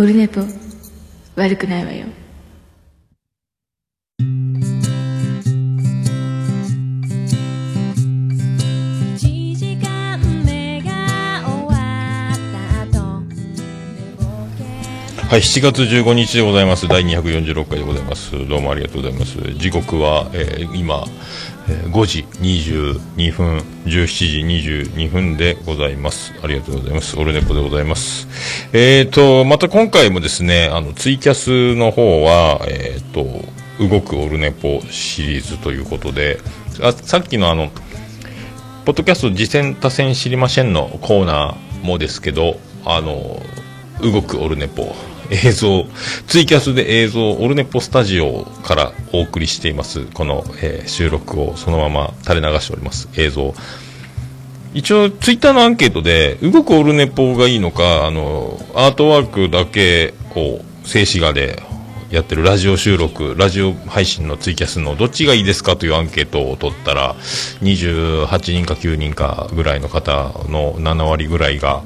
オルネポ悪くないわよ1時間目が終わった後はい、7月15日でございます。第246回でございます。どうもありがとうございます。時刻は、えー今、えー5時22分、17時22分でございます。ありがとうございます。オルネポでございます。えーと、また今回もですね、あの、ツイキャスの方は、えーと、動くオルネポシリーズということで、あさっきのあの、ポッドキャスト次戦多戦知りませんのコーナーもですけど、あの、動くオルネポ、映像、ツイキャスで映像、オルネポスタジオからお送りしています、この、えー収録をそのまま垂れ流しております、映像。一応、ツイッターのアンケートで、動くオルネポがいいのか、あの、アートワークだけを静止画でやってるラジオ収録、ラジオ配信のツイキャスのどっちがいいですかというアンケートを取ったら、28人か9人かぐらいの方の7割ぐらいが、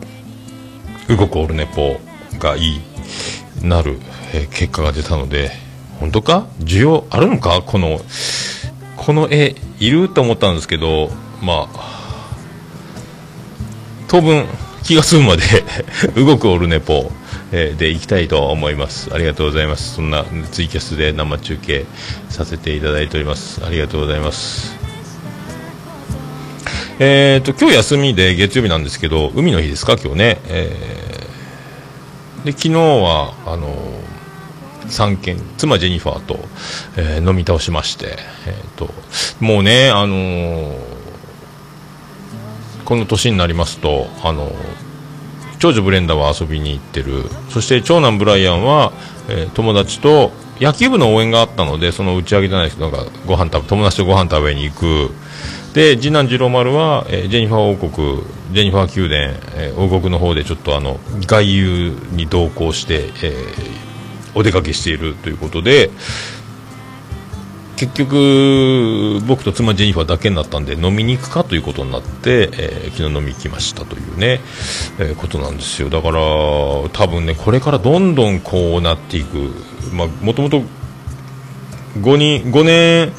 動くオルネポがいい、なる、え結果が出たので、本当か？需要あるのか？この、この絵、いると思ったんですけど、まあ、当分気が済むまで 動くオルネポ、でいきたいと思います。ありがとうございます。そんなツイキャスで生中継させていただいております。ありがとうございます。えーと今日休みで月曜日なんですけど海の日ですか？今日ね、えーで昨日はあの3軒妻ジェニファーと、えー飲み倒しまして、えー、ともうねあのーこの年になりますと、あの、長女ブレンダーは遊びに行ってる。そして長男ブライアンは、えー友達と野球部の応援があったので、その打ち上げじゃないですけど、なんかご飯食べ、友達とご飯食べに行く。で、次男次郎丸は、えージェニファー王国、ジェニファー宮殿、えー王国の方でちょっとあの、外遊に同行して、えお出かけしているということで、結局、僕と妻ジェニファーだけになったんで飲みに行くかということになって、えー昨日飲み行きましたというね、えーことなんですよ。だから多分ねこれからどんどんこうなっていく。まあもともと5人5年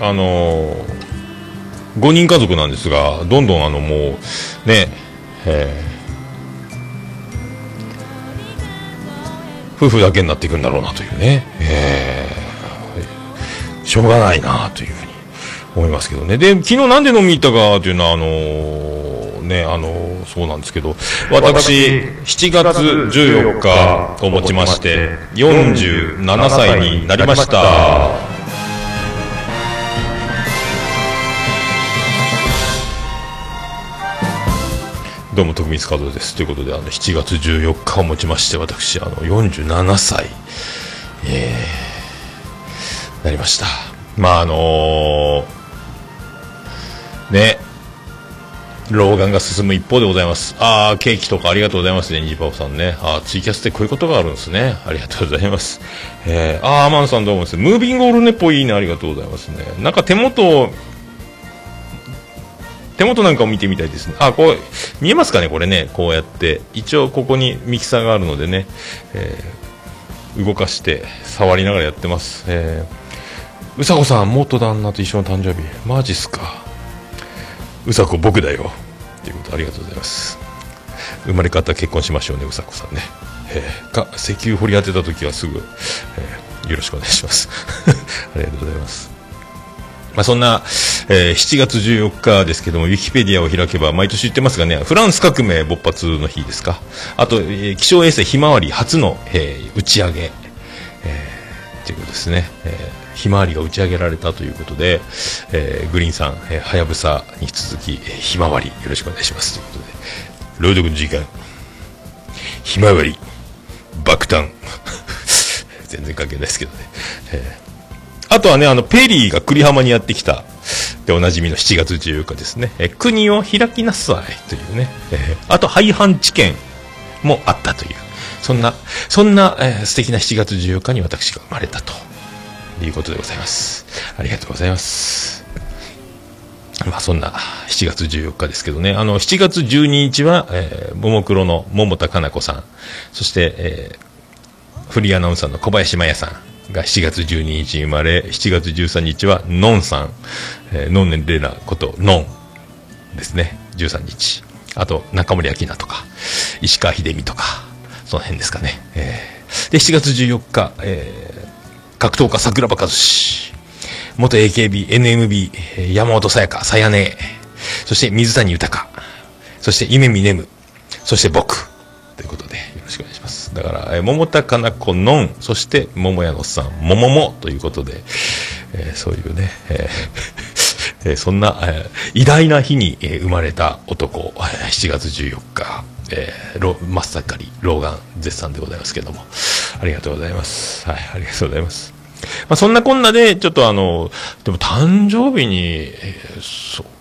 あのー、5人家族なんですがどんどんあのもうねえー夫婦だけになっていくんだろうなというね、えーしょうがないなというふうに思いますけどね。で、昨日なんで飲みに行ったかというのは、あのーね、あのそうなんですけど、私、7月14日をもちまして、47歳になりました。どうも徳光和夫です。ということであの7月14日をもちまして私あの47歳えー、なりました。まああのーね老眼が進む一方でございます。ああケーキとかありがとうございますねニジパオさんね。あーツイキャスってこういうことがあるんですね。ありがとうございます。えー、あーアマンさんどうもですムービングオールネポいいね。ありがとうございますね。なんか手元手元なんかを見てみたいですね。あ、こう、見えますかねこれね。こうやって。一応ここにミキサーがあるのでね、えー動かして、触りながらやってます。えーうさこさん、元旦那と一緒の誕生日。マジっすか。うさこ僕だよ。ということありがとうございます。生まれ変わったら結婚しましょうね、うさこさんね。えーか、石油掘り当てた時はすぐ、えーよろしくお願いします。ありがとうございます。まあ、そんな、えー7月14日ですけども、ウィキペディアを開けば、毎年言ってますがね、フランス革命勃発の日ですか。あと、えー気象衛星ひまわり初の、えー打ち上げ、えーということですね。えーひまわりが打ち上げられたということで、えーグリーンさん、えーはやぶさに続き、えーひまわりよろしくお願いしますということで、朗読の時間、ひまわり、爆誕。全然関係ないですけどね。えーあとはね、あの、ペリーが栗浜にやってきた、で、おなじみの7月14日ですね。え、国を開きなさいというね。えあと、廃藩置県もあったという。そんな、そんな、えー素敵な7月14日に私が生まれたということでございます。ありがとうございます。まあそんな7月14日ですけどね、あの7月12日は、えー、ももクロの桃田かな子さん、そして、えー、フリーアナウンサーの小林麻也さんが7月12日生まれ、7月13日はのんさん、えー、のんねんれなことのんですね、13日。あと、中森明菜とか、石川秀美とか、その辺ですかね。えー、で、7月14日、えー、格闘家桜庭和志、元 AKB、NMB、山本さやか、さやね。そして水谷豊、そして夢見ねむ、そして僕、ということで、だから、えー桃田かな子のん、そして桃屋のさん、もももということで、えーそういうね、えー えそんな、えー偉大な日に、えー生まれた男、7月14日、えー、ロ真っ盛り、老眼絶賛でございますけども、ありがとうございます。はい、ありがとうございます。まあ、そんなこんなで、ちょっとあの、でも誕生日に、え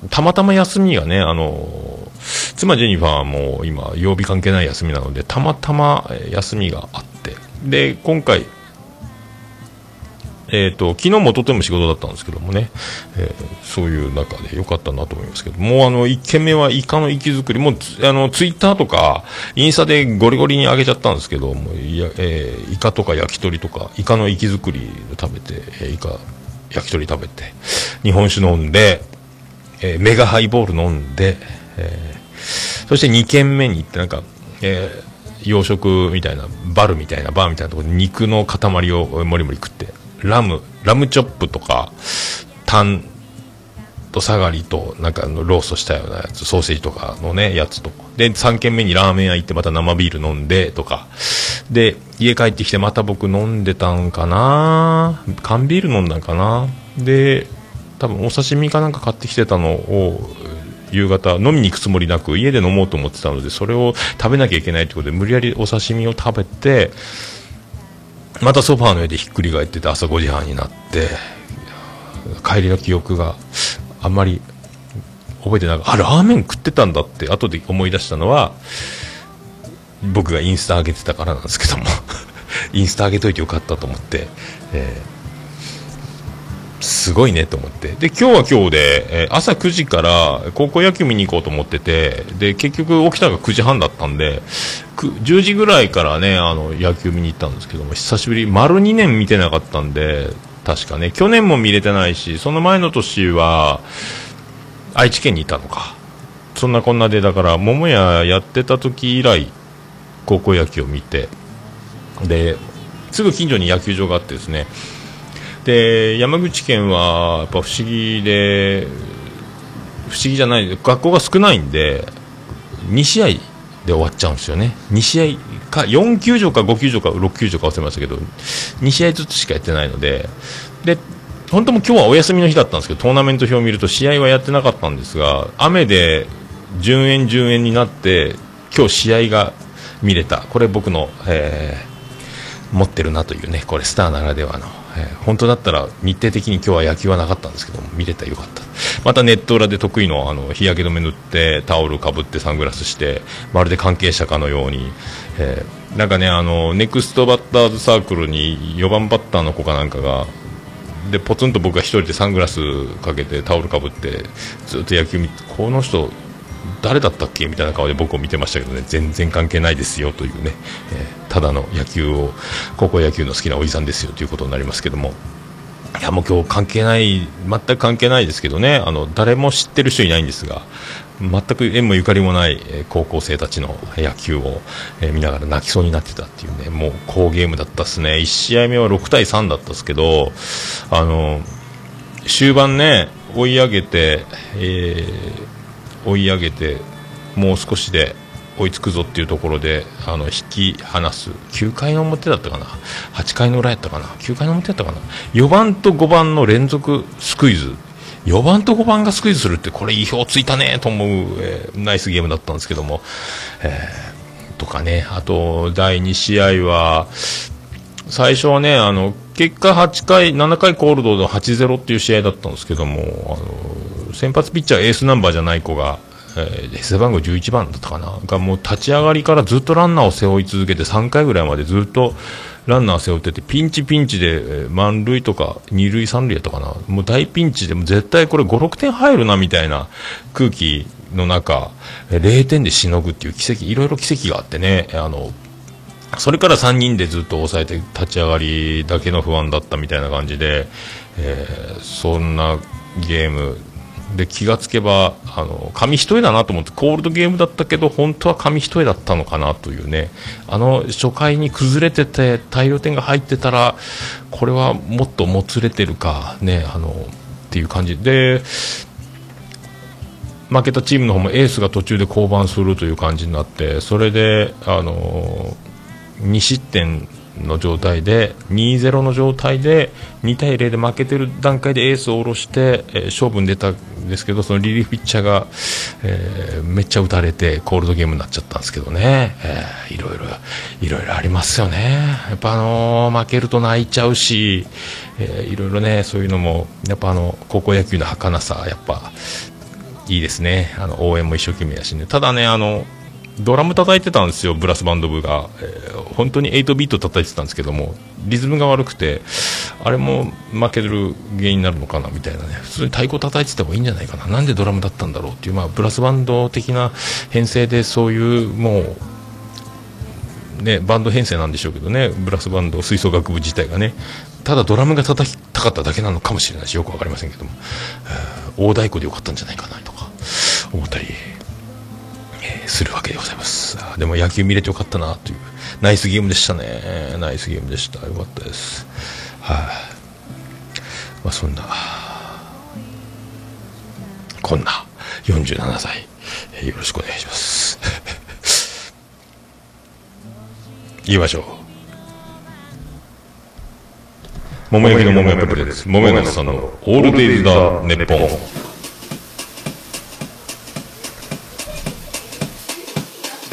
たまたま休みがね、あの、妻ジェニファーも今、曜日関係ない休みなので、たまたま休みがあって、で、今回、えっ、と、昨日もとても仕事だったんですけどもね、えーそういう中で良かったなと思いますけど、もうあの、一軒目はイカの息作り、もう、あの、ツイッターとか、インスタでゴリゴリに上げちゃったんですけど、もいや、えーイカとか焼き鳥とか、イカの息作り食べて、えーイカ、焼き鳥食べて、日本酒飲んで、えーメガハイボール飲んで、えーそして2軒目に行って、なんか、えー洋食みたいな、バルみたいな、バーみたいなところで肉の塊をもりもり食って、ラム、ラムチョップとか、タンとサガリと、なんかあのローストしたようなやつ、ソーセージとかのね、やつとか。で、3軒目にラーメン屋行ってまた生ビール飲んで、とか。で、家帰ってきてまた僕飲んでたんかな缶ビール飲んだんかなで、多分お刺身かなんか買ってきてたのを、夕方飲みに行くつもりなく家で飲もうと思ってたのでそれを食べなきゃいけないということで無理やりお刺身を食べてまたソファーの上でひっくり返ってて朝5時半になって帰りの記憶があんまり覚えてなくあラーメン食ってたんだって後で思い出したのは僕がインスタ上げてたからなんですけども。インスタ上げといてよかったと思って、えーすごいねと思って。で今日は今日で、えー朝9時から高校野球見に行こうと思っててで結局起きたのが9時半だったんで10時ぐらいからねあの野球見に行ったんですけども久しぶり丸2年見てなかったんで確かね去年も見れてないしその前の年は愛知県にいたのか。そんなこんなでだから桃屋やってた時以来高校野球を見てですぐ近所に野球場があってですねで山口県はやっぱ不思議で不思議じゃない学校が少ないんで2試合で終わっちゃうんですよね。2試合か4球場か5球場か6球場か忘れましたけど2試合ずつしかやってないのでで本当も今日はお休みの日だったんですけどトーナメント表を見ると試合はやってなかったんですが雨で順延順延になって今日試合が見れた。これ僕の、えー持ってるなというねこれスターならではの、えー本当だったら日程的に今日は野球はなかったんですけど見れたらよかった。またネット裏で得意のあの日焼け止め塗ってタオルかぶってサングラスしてまるで関係者かのように、えーなんかねあのネクストバッターズサークルに4番バッターの子かなんかがでポツンと僕が一人でサングラスかけてタオルかぶってずっと野球見てこの人誰だったっけみたいな顔で僕を見てましたけどね。全然関係ないですよというね、えーただの野球を高校野球の好きなおじさんですよということになりますけども。いやもう今日関係ない全く関係ないですけどね。あの誰も知ってる人いないんですが全く縁もゆかりもない、高校生たちの野球を、見ながら泣きそうになってたっていうね。もう好ゲームだったですね。1試合目は6対3だったですけどあの終盤ね追い上げて、えー追い上げてもう少しで追いつくぞっていうところであの引き離す。9回の表だったかな？8回の裏やったかな？9回の表やったかな？4番と5番の連続スクイズ。4番と5番がスクイズするってこれ意表ついたねと思う、えーナイスゲームだったんですけども、えーとかね。あと第2試合は最初はね、あの、結果8回、7回コールドの8-0っていう試合だったんですけども、あの、先発ピッチャーエースナンバーじゃない子が、えー背番号11番だったかな、がもう立ち上がりからずっとランナーを背負い続けて3回ぐらいまでずっと、ランナー背負ってて、ピンチピンチで、えー満塁とか、二塁三塁やったかな。もう大ピンチでも絶対これ5、6点入るな、みたいな空気の中、えー0点でしのぐっていう奇跡、いろいろ奇跡があってね、あの、それから3人でずっと抑えて立ち上がりだけの不安だったみたいな感じで、えーそんなゲームで気がつけばあの紙一重だなと思ってコールドゲームだったけど本当は紙一重だったのかなというね。あの初回に崩れてて大量点が入ってたらこれはもっともつれてるかねあのっていう感じ。で負けたチームの方もエースが途中で降板するという感じになってそれであの2失点の状態で2-0の状態で2対0で負けてる段階でエースを下ろして、えー勝負に出たんですけどそのリリーフピッチャーが、えーめっちゃ打たれてコールドゲームになっちゃったんですけどね、えーいろいろいろいろありますよね。やっぱあのー負けると泣いちゃうし、えーいろいろねそういうのもやっぱあの高校野球の儚さやっぱいいですね。あの応援も一生懸命やしね。ただねあのドラム叩いてたんですよブラスバンド部が、えー本当に8ビート叩いてたんですけどもリズムが悪くてあれも負ける原因になるのかなみたいなね。普通に太鼓叩いてた方がいいんじゃないかな。なんでドラムだったんだろうっていう、まあ、ブラスバンド的な編成でそういうもうね、バンド編成なんでしょうけどね、ブラスバンド、吹奏楽部自体がね、ただドラムが叩きたかっただけなのかもしれないし、よくわかりませんけども、えー大太鼓でよかったんじゃないかなとか思ったり、するわけでございます。でも野球見れてよかったなという、ナイスゲームでしたね。ナイスゲームでした。よかったです。はい、まあそんな、こんな47歳、えーよろしくお願いします。言いましょう。桃焼きの桃屋プレです。桃屋さんのオールデイズだネッポン。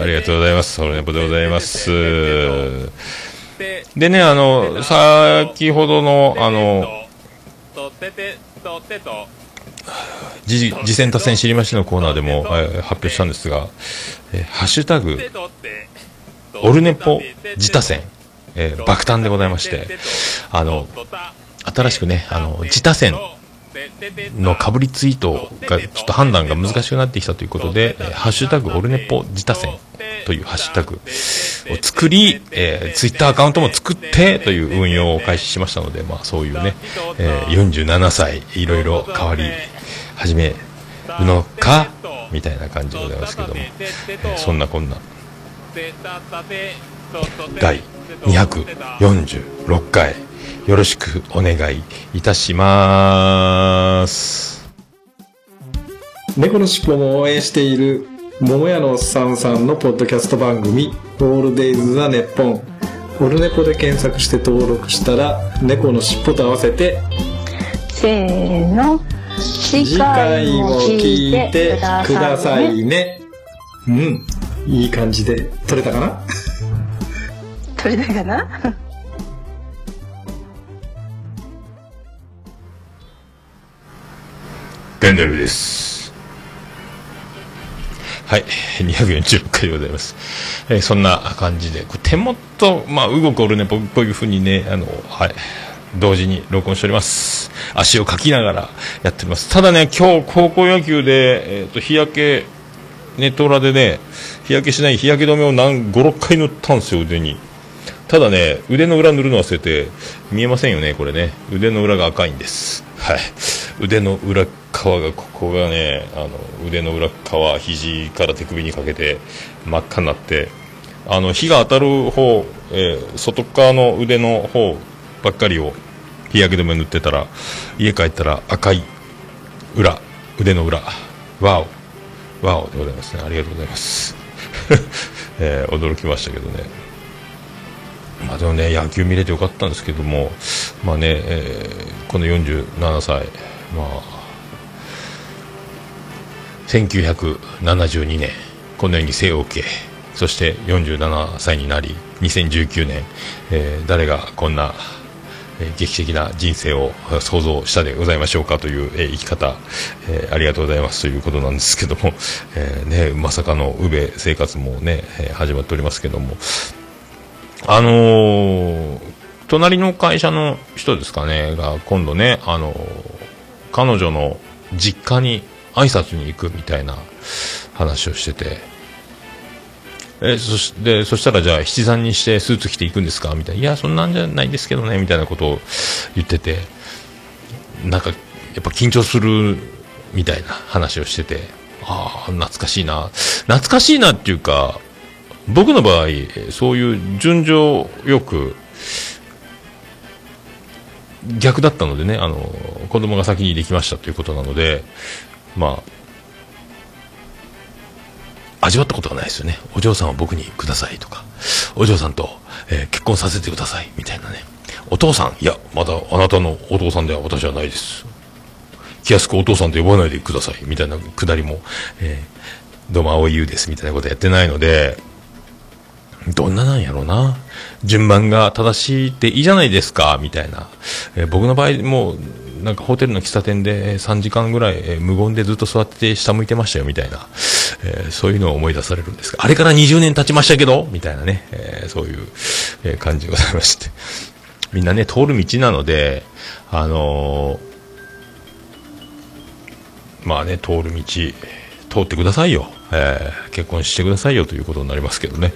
ありがとうございます。オールネポでございます。でね、あの、先ほどの、あの、次次戦達成知りましのコーナーでも、えー発表したんですが、えーハッシュタグ、オルネポ自他戦、えー爆誕でございまして、あの、新しくね、あの、自他戦のかぶりツイートがちょっと判断が難しくなってきたということで、えハッシュタグオルネポ自他戦というハッシュタグを作り、えー、ツイッターアカウントも作ってという運用を開始しましたので、まあそういうね、えー47歳、いろいろ変わり始めるのか、みたいな感じでございますけども、えーそんなこんな。第246回。よろしくお願いいたします。猫のしっぽも応援している桃屋のおっさんさんのポッドキャスト番組「オールデイズ・ザ・ネッポン」オルネポで検索して登録したら猫のしっぽと合わせてせーの次次回回もも聞聞いいててくくださいね。いね。うん。いい感じで撮れたかな？取れたかな？ガンダルです。はい、246回でございます。えーそんな感じで、こ手元、まあ、動くオルネポ、こういうふうにね、あの、はい、同時に録音しております。足をかきながらやっております。ただね、今日、高校野球で、えっ、と、日焼け、ネット裏でね、日焼けしない日焼け止めを何、5、6回塗ったんですよ、腕に。ただね、腕の裏塗るの忘れて、見えませんよね、これね。腕の裏が赤いんです。はい。腕の裏側が、ここがね、あの、腕の裏側、肘から手首にかけて真っ赤になって、あの、火が当たる方、えー外側の腕の方ばっかりを日焼け止め塗ってたら、家帰ったら赤い裏、腕の裏、ワオ、ワオでございますね。ありがとうございます。えー驚きましたけどね。まあでもね、野球見れてよかったんですけども、まあね、えーこの47歳、まあ、1972年、このように生を受け、そして47歳になり、2019年、えー誰がこんな、劇的な人生を想像したでございましょうかという、え生き方、えーありがとうございますということなんですけども、えーね、まさかの宇部生活もね、え始まっておりますけども、あの隣の会社の人ですかね、が今度ね、あの彼女の実家に挨拶に行くみたいな話をしてて、えそしてそしたらじゃあ七三にしてスーツ着ていくんですか？みたいな、いや、そんなんじゃないですけどね、みたいなことを言ってて、なんか、やっぱ緊張するみたいな話をしてて、ああ、懐かしいな。懐かしいなっていうか、僕の場合、そういう順序よく、逆だったのでね、あの、子供が先にできましたということなので、まあ、味わったことがないですよね。お嬢さんを僕にくださいとか、お嬢さんと、えー結婚させてくださいみたいなね。お父さん、いや、まだあなたのお父さんでは私はないです。気安くお父さんと呼ばないでくださいみたいなくだりも、えーどうも青井優ですみたいなことやってないので、どんななんやろうな。順番が正しいっていいじゃないですか、みたいな。えー僕の場合、もう、なんかホテルの喫茶店で3時間ぐらい、えー無言でずっと座ってて下向いてましたよ、みたいな。えーそういうのを思い出されるんですが、あれから20年経ちましたけど、みたいなね、えーそういう、え感じでございまして。みんなね、通る道なので、あのまあね、通る道、通ってくださいよ。えー結婚してくださいよということになりますけどね。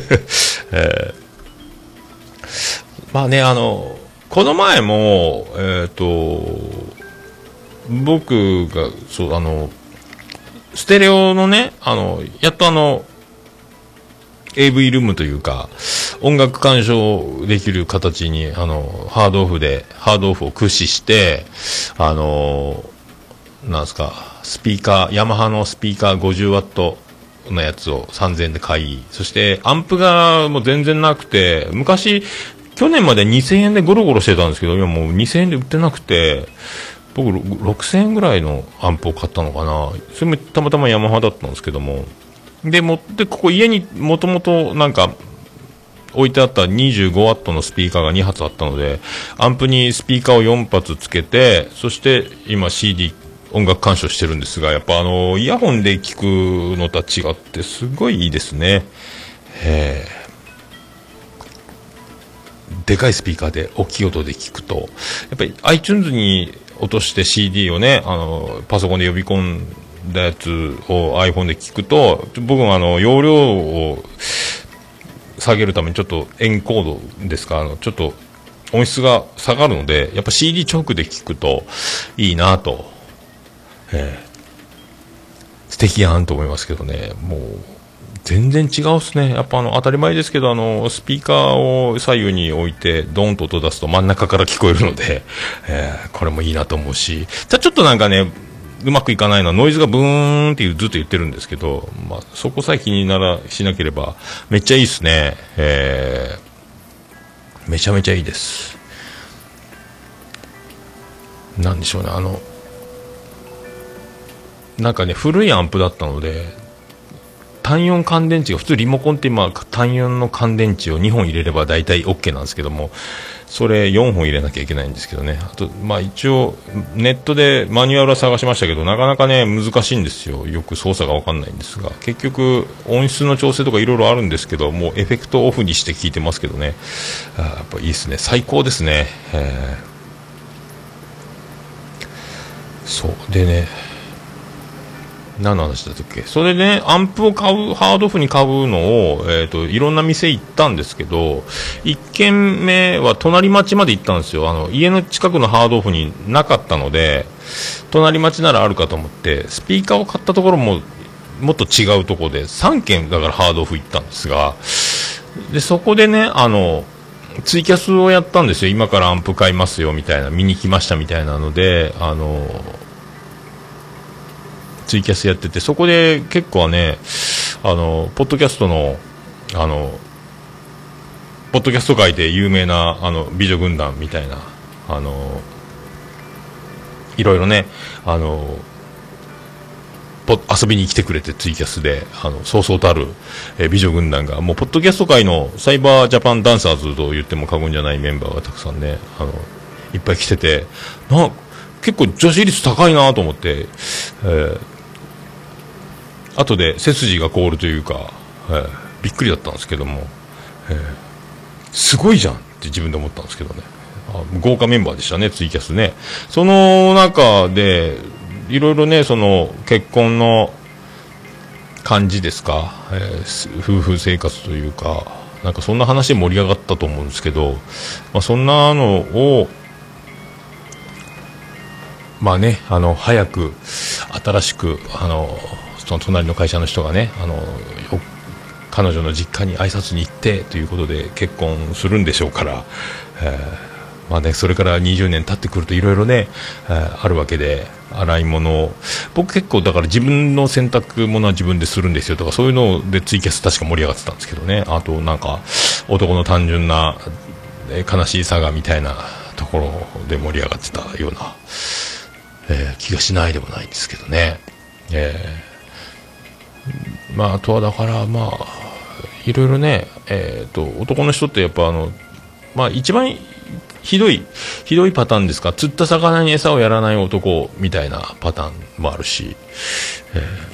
えーまあね、あの、この前も、えっ、と、僕が、そう、あの、ステレオのね、あの、やっとあの、AV ルームというか、音楽鑑賞できる形に、あの、ハードオフで、ハードオフを駆使して、あの、なんすか、スピーカー、ヤマハのスピーカー50ワットのやつを3000円で買い、そしてアンプがもう全然なくて、昔、去年まで2000円でゴロゴロしてたんですけど、今もう2000円で売ってなくて、僕6000円ぐらいのアンプを買ったのかな。それもたまたまヤマハだったんですけども。で、持って、ここ家にもともとなんか、置いてあった25ワットのスピーカーが2発あったので、アンプにスピーカーを4発つけて、そして今 CD 音楽鑑賞してるんですが、やっぱあの、イヤホンで聞くのとは違ってすごいいいですね。でかいスピーカーで大きい音で聞くと、やっぱり iTunes に落として CD をね、あの、パソコンで呼び込んだやつを iPhone で聞くと、僕もあの、容量を下げるためにちょっとエンコードですか、あの、ちょっと音質が下がるので、やっぱ CD 直で聞くといいなと、えー素敵やんと思いますけどね、もう、全然違うっすね。やっぱあの、当たり前ですけど、あの、スピーカーを左右に置いて、ドーンと音出すと真ん中から聞こえるので、えーこれもいいなと思うし、じゃちょっとなんかね、うまくいかないのはノイズがブーンってずっと言ってるんですけど、まあ、そこさえ気になら、しなければ、めっちゃいいっすね。えーめちゃめちゃいいです。なんでしょうね、あの、なんかね、古いアンプだったので、単4乾電池が、普通リモコンって今、単4の乾電池を2本入れれば大体 OK なんですけども、それ4本入れなきゃいけないんですけどね。あと、まあ一応、ネットでマニュアルは探しましたけど、なかなかね、難しいんですよ。よく操作がわかんないんですが、結局、音質の調整とかいろいろあるんですけど、もうエフェクトオフにして聞いてますけどね。あやっぱいいですね。最高ですね。えーそう。でね、何の話だったっけ？それでね、アンプを買う、ハードオフに買うのを、えっ、と、いろんな店行ったんですけど、1軒目は隣町まで行ったんですよ。あの、家の近くのハードオフになかったので、隣町ならあるかと思って、スピーカーを買ったところも、もっと違うところで、3軒だからハードオフ行ったんですが、で、そこでね、あの、ツイキャスをやったんですよ。今からアンプ買いますよ、みたいな、見に来ましたみたいなので、あの、ツイキャスやってて、そこで結構ね、あの、ポッドキャストの、あの、ポッドキャスト界で有名なあの美女軍団みたいなあのいろいろねあの遊びに来てくれてツイキャスであのそうそうたる、え美女軍団がもうポッドキャスト界のサイバージャパンダンサーズと言っても過言じゃないメンバーがたくさんねあのいっぱい来ててな結構女子率高いなと思って、えー後で背筋が凍るというか、えーびっくりだったんですけども、えーすごいじゃんって自分で思ったんですけどね。豪華メンバーでしたねツイキャスね。その中でいろいろねその結婚の感じですか、えー夫婦生活というかなんかそんな話盛り上がったと思うんですけど、まあ、そんなのをまあね、あの早く新しくあのその隣の会社の人がねあの彼女の実家に挨拶に行ってということで結婚するんでしょうから、えーまあね、それから20年経ってくるといろいろね、えーあるわけで洗い物を。僕結構だから自分の洗濯物は自分でするんですよ。とかそういうのでツイキャス確か盛り上がってたんですけどね。あとなんか男の単純なえ悲しいさがみたいなところで盛り上がってたような、えー気がしないでもないんですけどね。えーまあ、とはだから、まあ、いろいろね、えー、と男の人ってやっぱあの、まあ、一番ひどいひどいパターンですか？釣った魚に餌をやらない男みたいなパターンもあるし、えー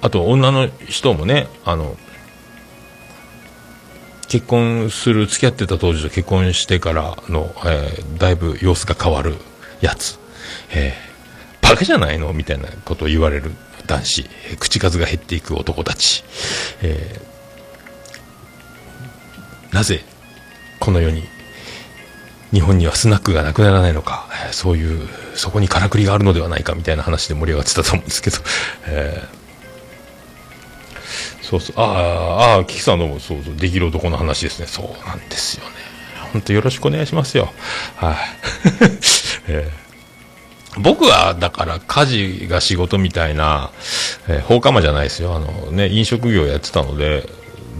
あと女の人もねあの結婚する付き合ってた当時と結婚してからの、えーだいぶ様子が変わるやつ、えーバカじゃないの？みたいなことを言われる。男子、口数が減っていく男たち、えーなぜこの世に日本にはスナックがなくならないのか、そういうそこにからくりがあるのではないかみたいな話で盛り上がってたと思うんですけど、えーそうそう、ああ、ああ、キキさんどうも、そうそう、できる男の話ですね。そうなんですよね。本当よろしくお願いしますよ。はい。えー僕は、だから、家事が仕事みたいな、えー放課間じゃないですよ。あのね、飲食業やってたので、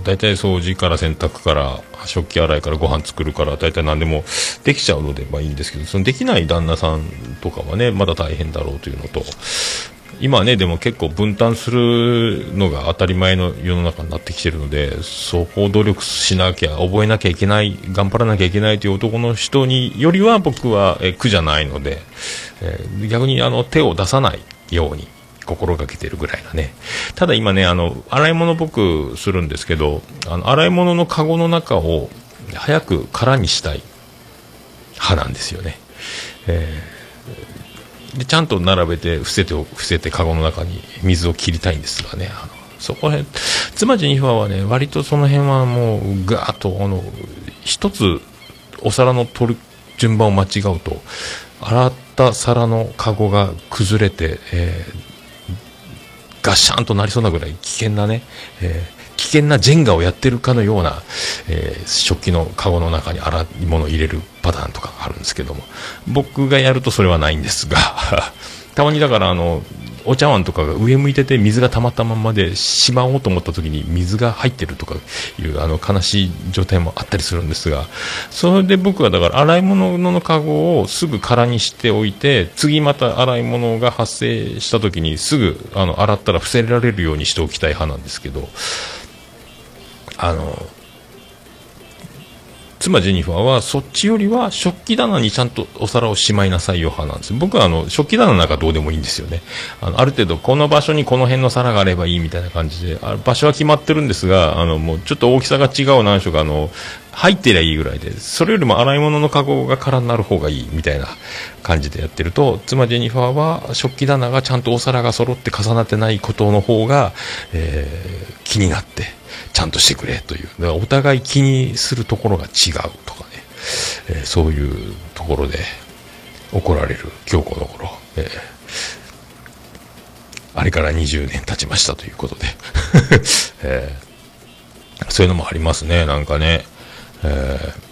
大体掃除から洗濯から、食器洗いからご飯作るから、大体何でもできちゃうので、まあいいんですけど、そのできない旦那さんとかはね、まだ大変だろうというのと、今ね、でも結構分担するのが当たり前の世の中になってきてるので、そこを努力しなきゃ、覚えなきゃいけない、頑張らなきゃいけないという男の人によりは僕はえ苦じゃないので、えー逆にあの手を出さないように心がけてるぐらいなね。ただ今ね、あの、洗い物僕するんですけど、あの、洗い物のカゴの中を早く空にしたい派なんですよね。えーでちゃんと並べて伏せて伏せてカゴの中に水を切りたいんですがねあのそこら辺妻ジェニファーはね割とその辺はもうガーッとあの一つお皿の取る順番を間違うと洗った皿のカゴが崩れて、えーガシャンとなりそうなぐらい危険なね、えー危険なジェンガをやってるかのような、えー食器のカゴの中に洗い物を入れるパターンとかあるんですけども。僕がやるとそれはないんですが たまにだからあのお茶碗とかが上向いてて水が溜まったままでしまおうと思った時に水が入ってるとかいうあの悲しい状態もあったりするんですがそれで僕はだから洗い物のカゴをすぐ空にしておいて次また洗い物が発生した時にすぐあの洗ったら伏せられるようにしておきたい派なんですけどあの妻ジェニファーはそっちよりは食器棚にちゃんとお皿をしまいなさいよ派なんです。僕はあの食器棚の中どうでもいいんですよね。あのある程度この場所にこの辺の皿があればいいみたいな感じであ場所は決まってるんですがあのもうちょっと大きさが違う何所かあの入ってりゃいいぐらいでそれよりも洗い物のカゴが空になる方がいいみたいな感じでやってると妻ジェニファーは食器棚がちゃんとお皿が揃って重なってないことの方が、えー気になってちゃんとしてくれという。だからお互い気にするところが違うとかね、えーそういうところで怒られる今日この頃、えーあれから20年経ちましたということで、えーそういうのもありますね。なんかね、えー。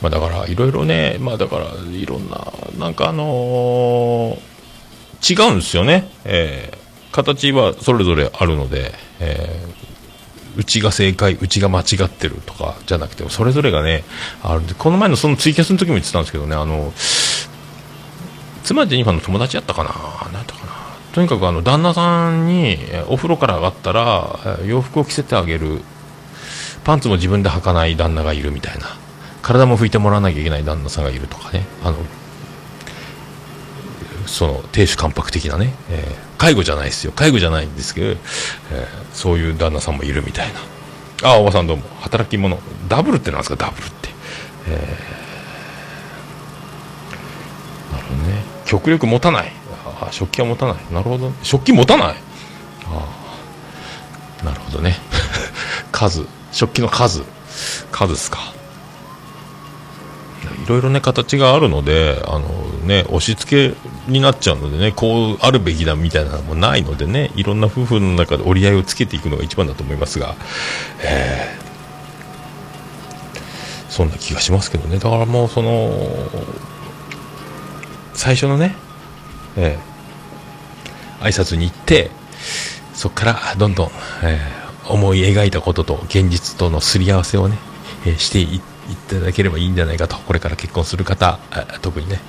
まあ、だからいろいろねまあだからいろんななんかあのー違うんですよね、えー。形はそれぞれあるので、えー。うちが正解うちが間違ってるとかじゃなくてそれぞれがねあるんでこの前のそのツイキャスの時も言ってたんですけどねあの妻ジェニファーの友達やったかななんやったかな。とにかくあの旦那さんにお風呂から上がったら洋服を着せてあげるパンツも自分で履かない旦那がいるみたいな。体も拭いてもらわなきゃいけない旦那さんがいるとかね。あのその亭主関白的なね、えー介護じゃないですよ。介護じゃないんですけど、えーそういう旦那さんもいるみたいな。あおばさんどうも。働き者。ダブルってなんですか？ダブルって、えーなるほどね。極力持たない。あー食器は持たない。なるほど食器持たない。あーなるほどね。数。食器の数。数ですか。いろいろね形があるのであのね押し付けになっちゃうのでねこうあるべきだみたいなのもないのでねいろんな夫婦の中で折り合いをつけていくのが一番だと思いますが、えーそんな気がしますけどね。だからもうその最初のね、えー挨拶に行ってそこからどんどん、えー思い描いたことと現実とのすり合わせをね、えーしていただければいいんじゃないかとこれから結婚する方特にね、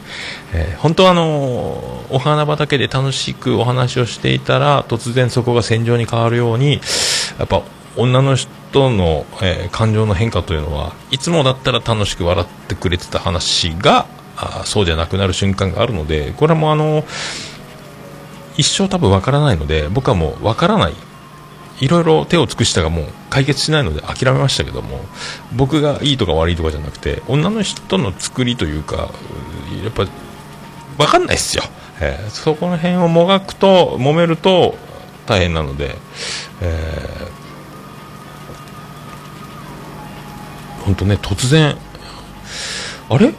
えー本当はあのお花畑で楽しくお話をしていたら突然そこが戦場に変わるようにやっぱ女の人の、えー感情の変化というのはいつもだったら楽しく笑ってくれてた話があそうじゃなくなる瞬間があるのでこれはもうあの一生多分わからないので僕はもうわからないいろいろ手を尽くしたがもう解決しないので諦めましたけども僕がいいとか悪いとかじゃなくて女の人の作りというかやっぱ分かんないですよ、えーそこの辺をもがくと揉めると大変なので、えー、本当ね突然あれ？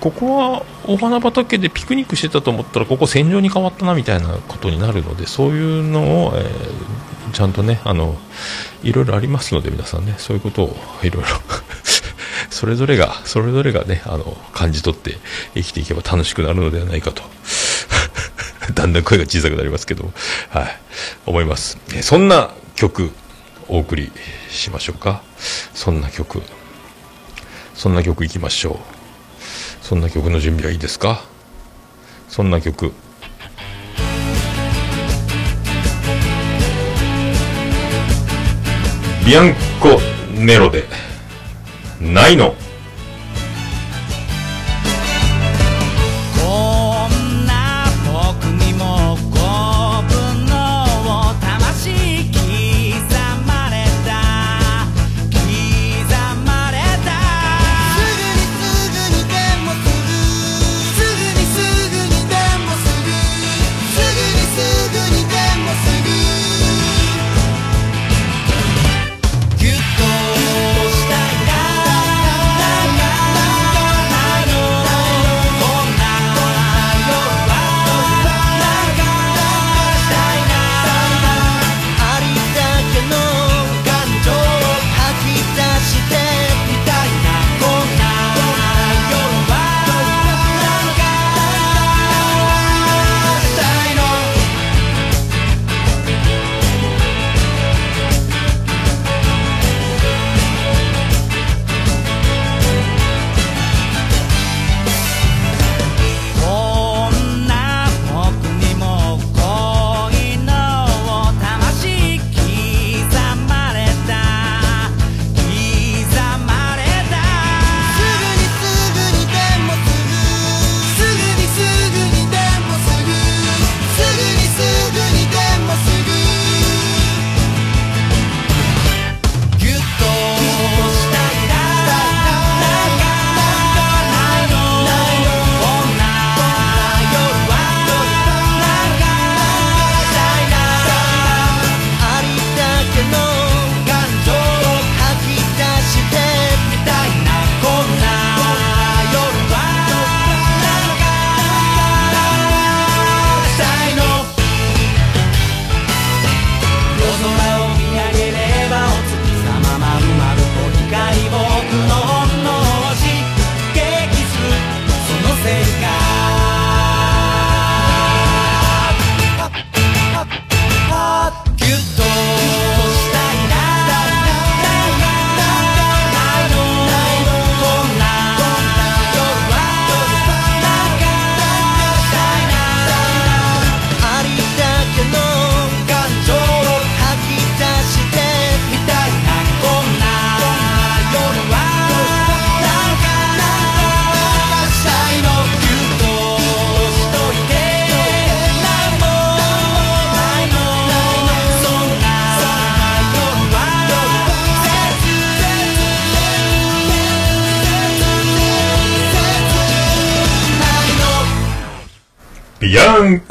ここはお花畑でピクニックしてたと思ったらここ戦場に変わったなみたいなことになるのでそういうのを、えーちゃんとねあのいろいろありますので皆さんねそういうことをいろいろ それぞれがそれぞれがねあの感じ取って生きていけば楽しくなるのではないかと。だんだん声が小さくなりますけどはい。思います。そんな曲お送りしましょうか。そんな曲。そんな曲いきましょう。そんな曲の準備はいいですか？そんな曲。ビアンコネロでないの。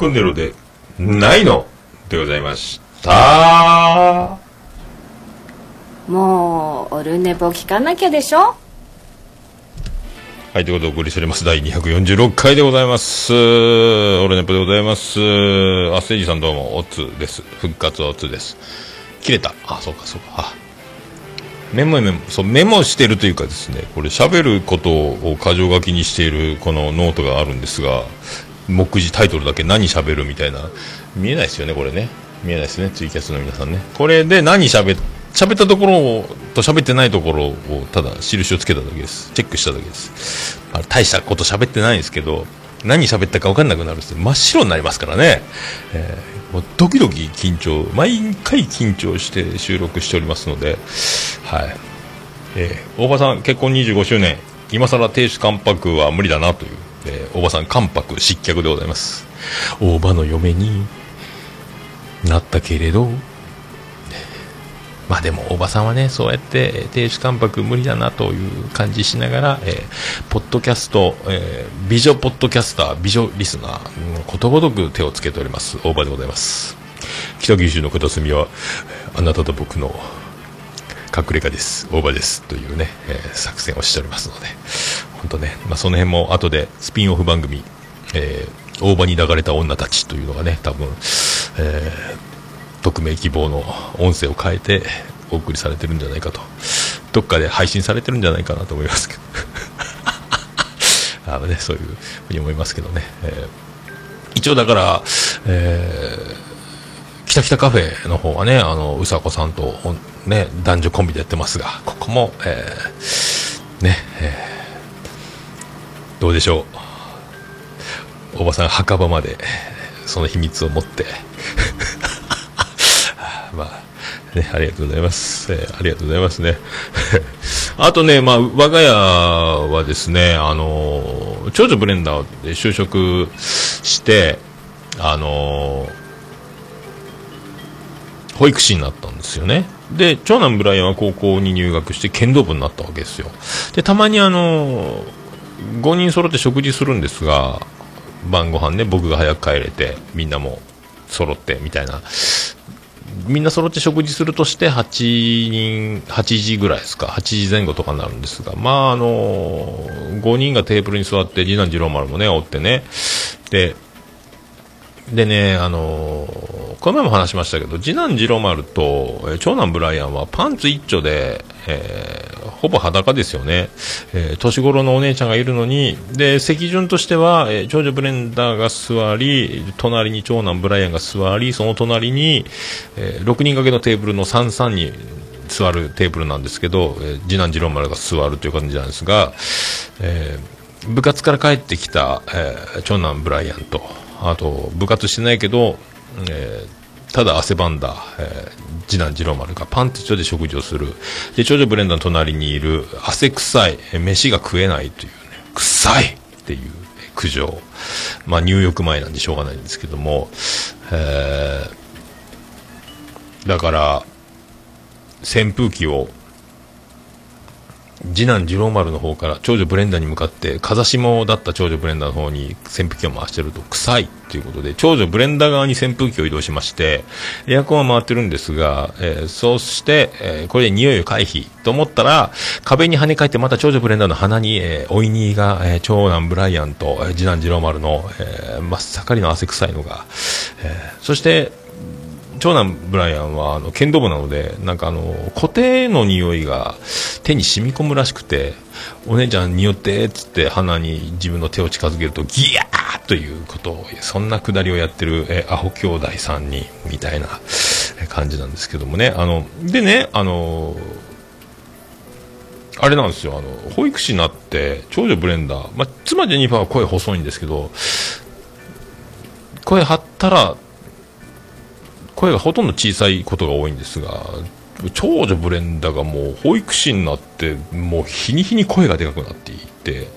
ンコネロで、ないの？でございました。もうオルネポ聞かなきゃでしょ？はい、ということでお送りしております。第246回でございます。オルネポでございます。あ、せいじさんどうも、おつです。復活おつです。切れた。あ、そうか、そうか。あメモメモ、そう、メモしてるというかですね、これ喋ることを箇条書きにしているこのノートがあるんですが、目次タイトルだけ何喋るみたいな、見えないですよね、これね。見えないですね、ツイキャスの皆さんね。これで何喋っ喋ったところをと喋ってないところをただ印をつけただけです。チェックしただけです。あれ大したこと喋ってないんですけど、何喋ったか分かんなくなるんです真っ白になりますからね。えーもうドキドキ緊張、毎回緊張して収録しておりますので、はい。えー大場さん結婚25周年、今更亭主関白は無理だなという、えー大場さん関白失脚でございます。大場の嫁になったけれど、まあでも、おばさんはね、そうやって、亭主関白無理だなという感じしながら、えーポッドキャスト、えー美女ポッドキャスター、美女リスナー、ことごとく手をつけております、大場でございます。北九州の片隅は、あなたと僕の隠れ家です、大場です、というね、えー作戦をしておりますので、本当ね、まあその辺も後でスピンオフ番組、えー大場に流れた女たちというのがね、多分、えー匿名希望の音声を変えてお送りされてるんじゃないかと。どっかで配信されてるんじゃないかなと思いますけど。あのねそういうふうに思いますけどね、えー一応だから、えー、きたきたカフェの方はねあのうさこさんとね男女コンビでやってますがここも、えーね、えーどうでしょうおばさん墓場までその秘密を持って まあ、ね、ありがとうございます。えーありがとうございますね。あとね、まあ、我が家はですね、あのー長女ブレンダーで就職して、あのー保育士になったんですよね。で、長男ブライアンは高校に入学して剣道部になったわけですよ。で、たまにあの、5人揃って食事するんですが、晩ご飯ね、僕が早く帰れて、みんなも揃って、みたいな。みんな揃って食事するとして8人、8時ぐらいですか、8時前後とかになるんですが、まああの5人がテーブルに座って、次男次郎丸もね、おってね、で、でね、あのこの前も話しましたけど、次男次郎丸と、え長男ブライアンはパンツ一丁で、えーほぼ裸ですよね。えー年頃のお姉ちゃんがいるのに、で、席順としては、えー長女ブレンダーが座り、隣に長男ブライアンが座り、その隣に、えー6人掛けのテーブルの33に座るテーブルなんですけど、えー次男次郎丸が座るという感じなんですが、えー部活から帰ってきた、えー長男ブライアンと、あと、部活してないけど、えーただ汗ばんだ、えー次男次郎丸がパンツ一丁で食事をする。で、長女ブレンダーの隣にいる汗臭い、飯が食えないというね、臭いっていう苦情。まあ入浴前なんでしょうがないんですけども、えーだから、扇風機を次男次郎丸の方から長女ブレンダーに向かって風下だった長女ブレンダーの方に扇風機を回してると臭いということで長女ブレンダー側に扇風機を移動しましてエアコンは回ってるんですが、えーそうして、えーこれで匂いを回避と思ったら壁に跳ね返ってまた長女ブレンダーの鼻に、えー、おいにいが、えー長男ブライアンと、えー次男次郎丸の、えー真っ盛りの汗臭いのが、えーそして長男ブライアンはあの剣道部なのでなんかあの固定の匂いが手に染み込むらしくてお姉ちゃん匂ってっつって鼻に自分の手を近づけるとギヤーということをそんなくだりをやってるえアホ兄弟さんにみたいな感じなんですけどもねあのでねあのあれなんですよあの保育士になって長女ブレンダー、まあ、妻ジェニファーは声細いんですけど声張ったら声がほとんど小さいことが多いんですが長女ブレンダがもう保育士になってもう日に日に声がでかくなっていって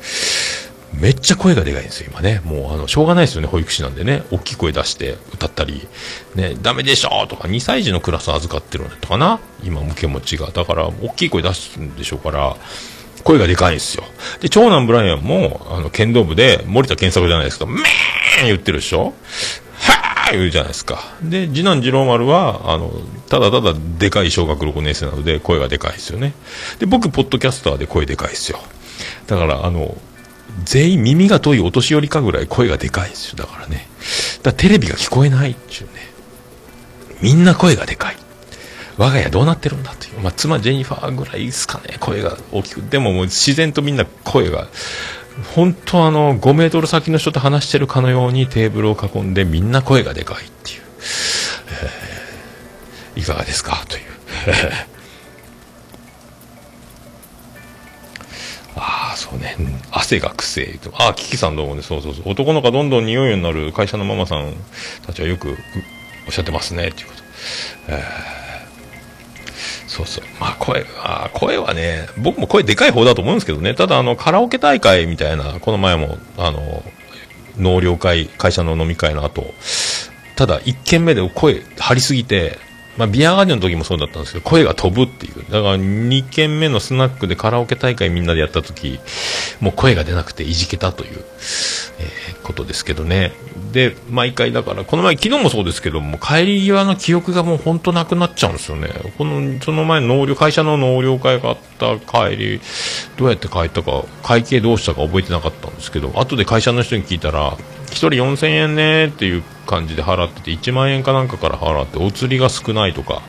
めっちゃ声がでかいんですよ今ね。もうあのしょうがないですよね保育士なんでね。大きい声出して歌ったりねダメでしょとか2歳児のクラス預かってるのとかな。今向け持ちが。だから大きい声出すんでしょうから声がでかいんですよ。で、長男ブライアンも、あの、剣道部で森田健作じゃないですか、めーん言ってるでしょ。言うじゃないですか。で、次男次郎丸は、あの、ただただでかい小学6年生なので、声がでかいですよね。で、僕、ポッドキャスターで声でかいですよ。だから、あの、全員耳が遠いお年寄りかぐらい声がでかいですよ。だからね。だテレビが聞こえないっていうね。みんな声がでかい。我が家どうなってるんだという。まあ、妻ジェニファーぐらいですかね。声が大きく。でももう自然とみんな声が、本当あの、5メートル先の人と話してるかのようにテーブルを囲んでみんな声がでかいっていう。えーいかがですか？という。ああ、そうね。汗がくせえと。ああ、キキさんどうもね、そうそうそう。男の子がどんどん匂いになる会社のママさんたちはよくおっしゃってますね、っていうこと。えーそうそう。まあ声、あ声はね、僕も声でかい方だと思うんですけどね。ただあの、カラオケ大会みたいな、この前も、あの、納涼会、会社の飲み会の後、ただ1軒目で声張りすぎて、まあ、ビアガーデンの時もそうだったんですけど、声が飛ぶっていう。だから2軒目のスナックでカラオケ大会みんなでやった時、もう声が出なくていじけたという、えーことですけどね。で、毎回だから、この前、昨日もそうですけども、帰り際の記憶がもう本当なくなっちゃうんですよね。この、その前納涼、会社の納涼会があった帰り、どうやって帰ったか、会計どうしたか覚えてなかったんですけど、後で会社の人に聞いたら、1人4000円ねっていう感じで払ってて、1万円かなんかから払って、お釣りが少ないとか、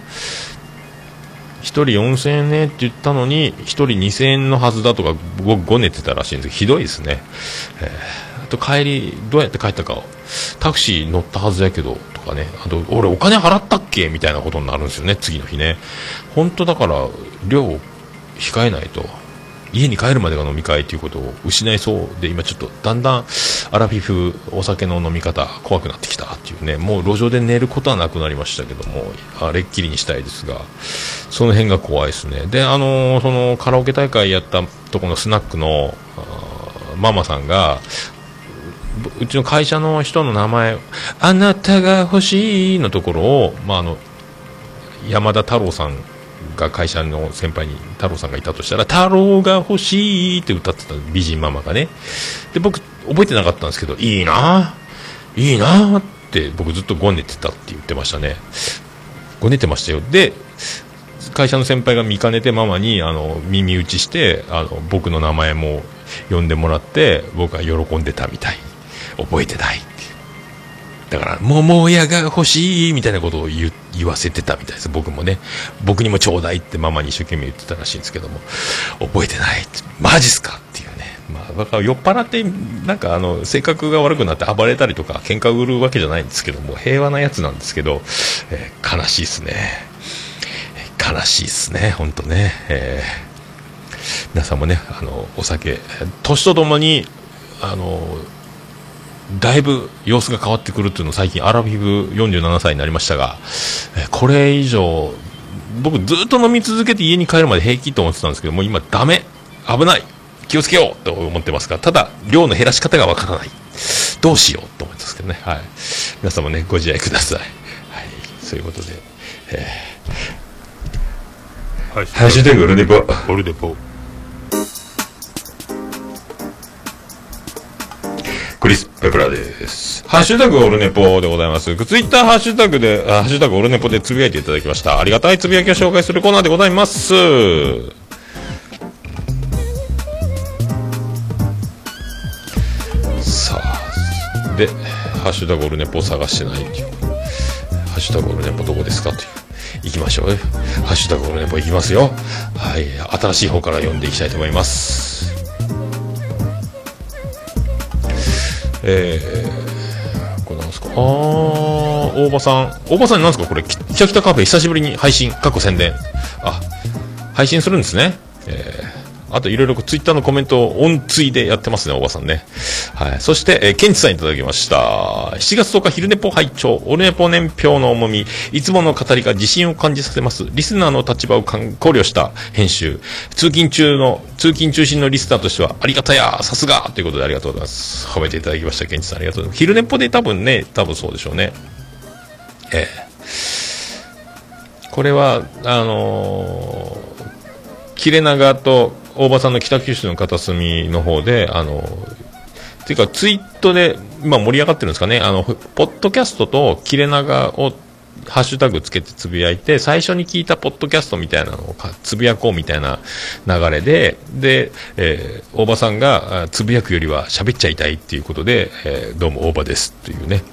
1人4000円ねって言ったのに、1人2000円のはずだとかごごねてたらしいんです。けど、ひどいですね。えーあと帰り、どうやって帰ったか、タクシー乗ったはずやけど、とかね、あと、俺お金払ったっけ？みたいなことになるんですよね、次の日ね。本当だから、量控えないと、家に帰るまでが飲み会ということを失いそうで、今ちょっとだんだんアラフィフお酒の飲み方怖くなってきたっていうね、もう路上で寝ることはなくなりましたけども、あれっきりにしたいですが、その辺が怖いですね。で、あのーそのカラオケ大会やったとこのスナックの、ママさんが、うちの会社の人の名前、あなたが欲しいのところを、まあ、あの、山田太郎さんが会社の先輩に太郎さんがいたとしたら、太郎が欲しいって歌ってた美人ママがね。で、僕、覚えてなかったんですけど、いいないいなって僕ずっとごねてたって言ってましたね。ごねてましたよ。で、会社の先輩が見かねてママにあの耳打ちしてあの僕の名前も呼んでもらって僕は喜んでたみたい覚えてないだから桃屋が欲しいみたいなことを言わせてたみたいです。僕もね。僕にもちょうだいってママに一生懸命言ってたらしいんですけども。覚えてないって。マジっすかっていうね。まあだから酔っ払ってなんかあの性格が悪くなって暴れたりとか喧嘩売るわけじゃないんですけども平和なやつなんですけど、えー悲しいですね。悲しいですね、本当ね、えー皆さんもね、あのお酒、年とともにあのだいぶ様子が変わってくるっていうのを最近、アラフィフ47歳になりましたが、えーこれ以上、僕、ずっと飲み続けて家に帰るまで平気と思ってたんですけど、もう今、だめ、危ない、気をつけようと思ってますが、ただ、量の減らし方がわからない、どうしようと思ってますけどね、はい、皆さんもね、ご自愛ください。はい、そういうことで、えはい。ーハッシュタグオルネポ。オルデポ。クリス・ペプラです。ハッシュタグオルネポでございます。ツイッターハッシュタグで、ハッシュタグオルネポでつぶやいていただきました。ありがたいつぶやきを紹介するコーナーでございます。さあ、で、ハッシュタグオルネポを探してない。ハッシュタグオルネポどこですかという。行きましょう。ハッシュタグオルネポ行きますよ。はい。新しい方から読んでいきたいと思います。えー、これなんですか？あー、大場さん。大場さんなんですか？これ、きキャキタカフェ久しぶりに配信、過去宣伝。あ、配信するんですね。えー、あといろいろツイッターのコメントを音追でやってますね、大場さんね。はい。そして、えー、ケンチさんいただきました。7月10日昼ネポ拝聴オルネポ年表の重み、いつもの語りが自信を感じさせます。リスナーの立場を考慮した編集。通勤中の、通勤中心のリスナーとしては、ありがたや、さすがということでありがとうございます。褒めていただきました、ケンチさんありがとうございます。昼ネポで多分ね、多分そうでしょうね。ええ。これは、あのー切れ長と大場さんの北九州の片隅の方で、あの、っていうか、ツイートで、今盛り上がってるんですかね、あの、ポッドキャストと切れ長を、ハッシュタグつけてつぶやいて、最初に聞いたポッドキャストみたいなのをつぶやこうみたいな流れで、で、えー大場さんが、つぶやくよりは喋っちゃいたいっていうことで、えーどうも大場ですっていうね、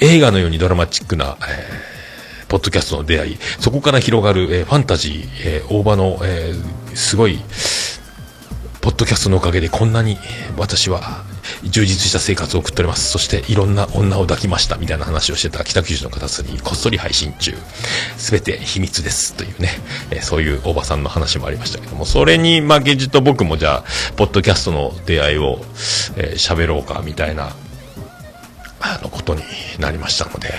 映画のようにドラマチックな、えーポッドキャストの出会い、そこから広がる、えーファンタジー、えー大場の、えーすごい、ポッドキャストのおかげでこんなに私は充実した生活を送っております。そしていろんな女を抱きましたみたいな話をしてた北九州の方にこっそり配信中。全て秘密ですというね、えそういうおばさんの話もありましたけども、それに負けじと僕もじゃあ、ポッドキャストの出会いをえー喋、ろうかみたいなのことになりましたので、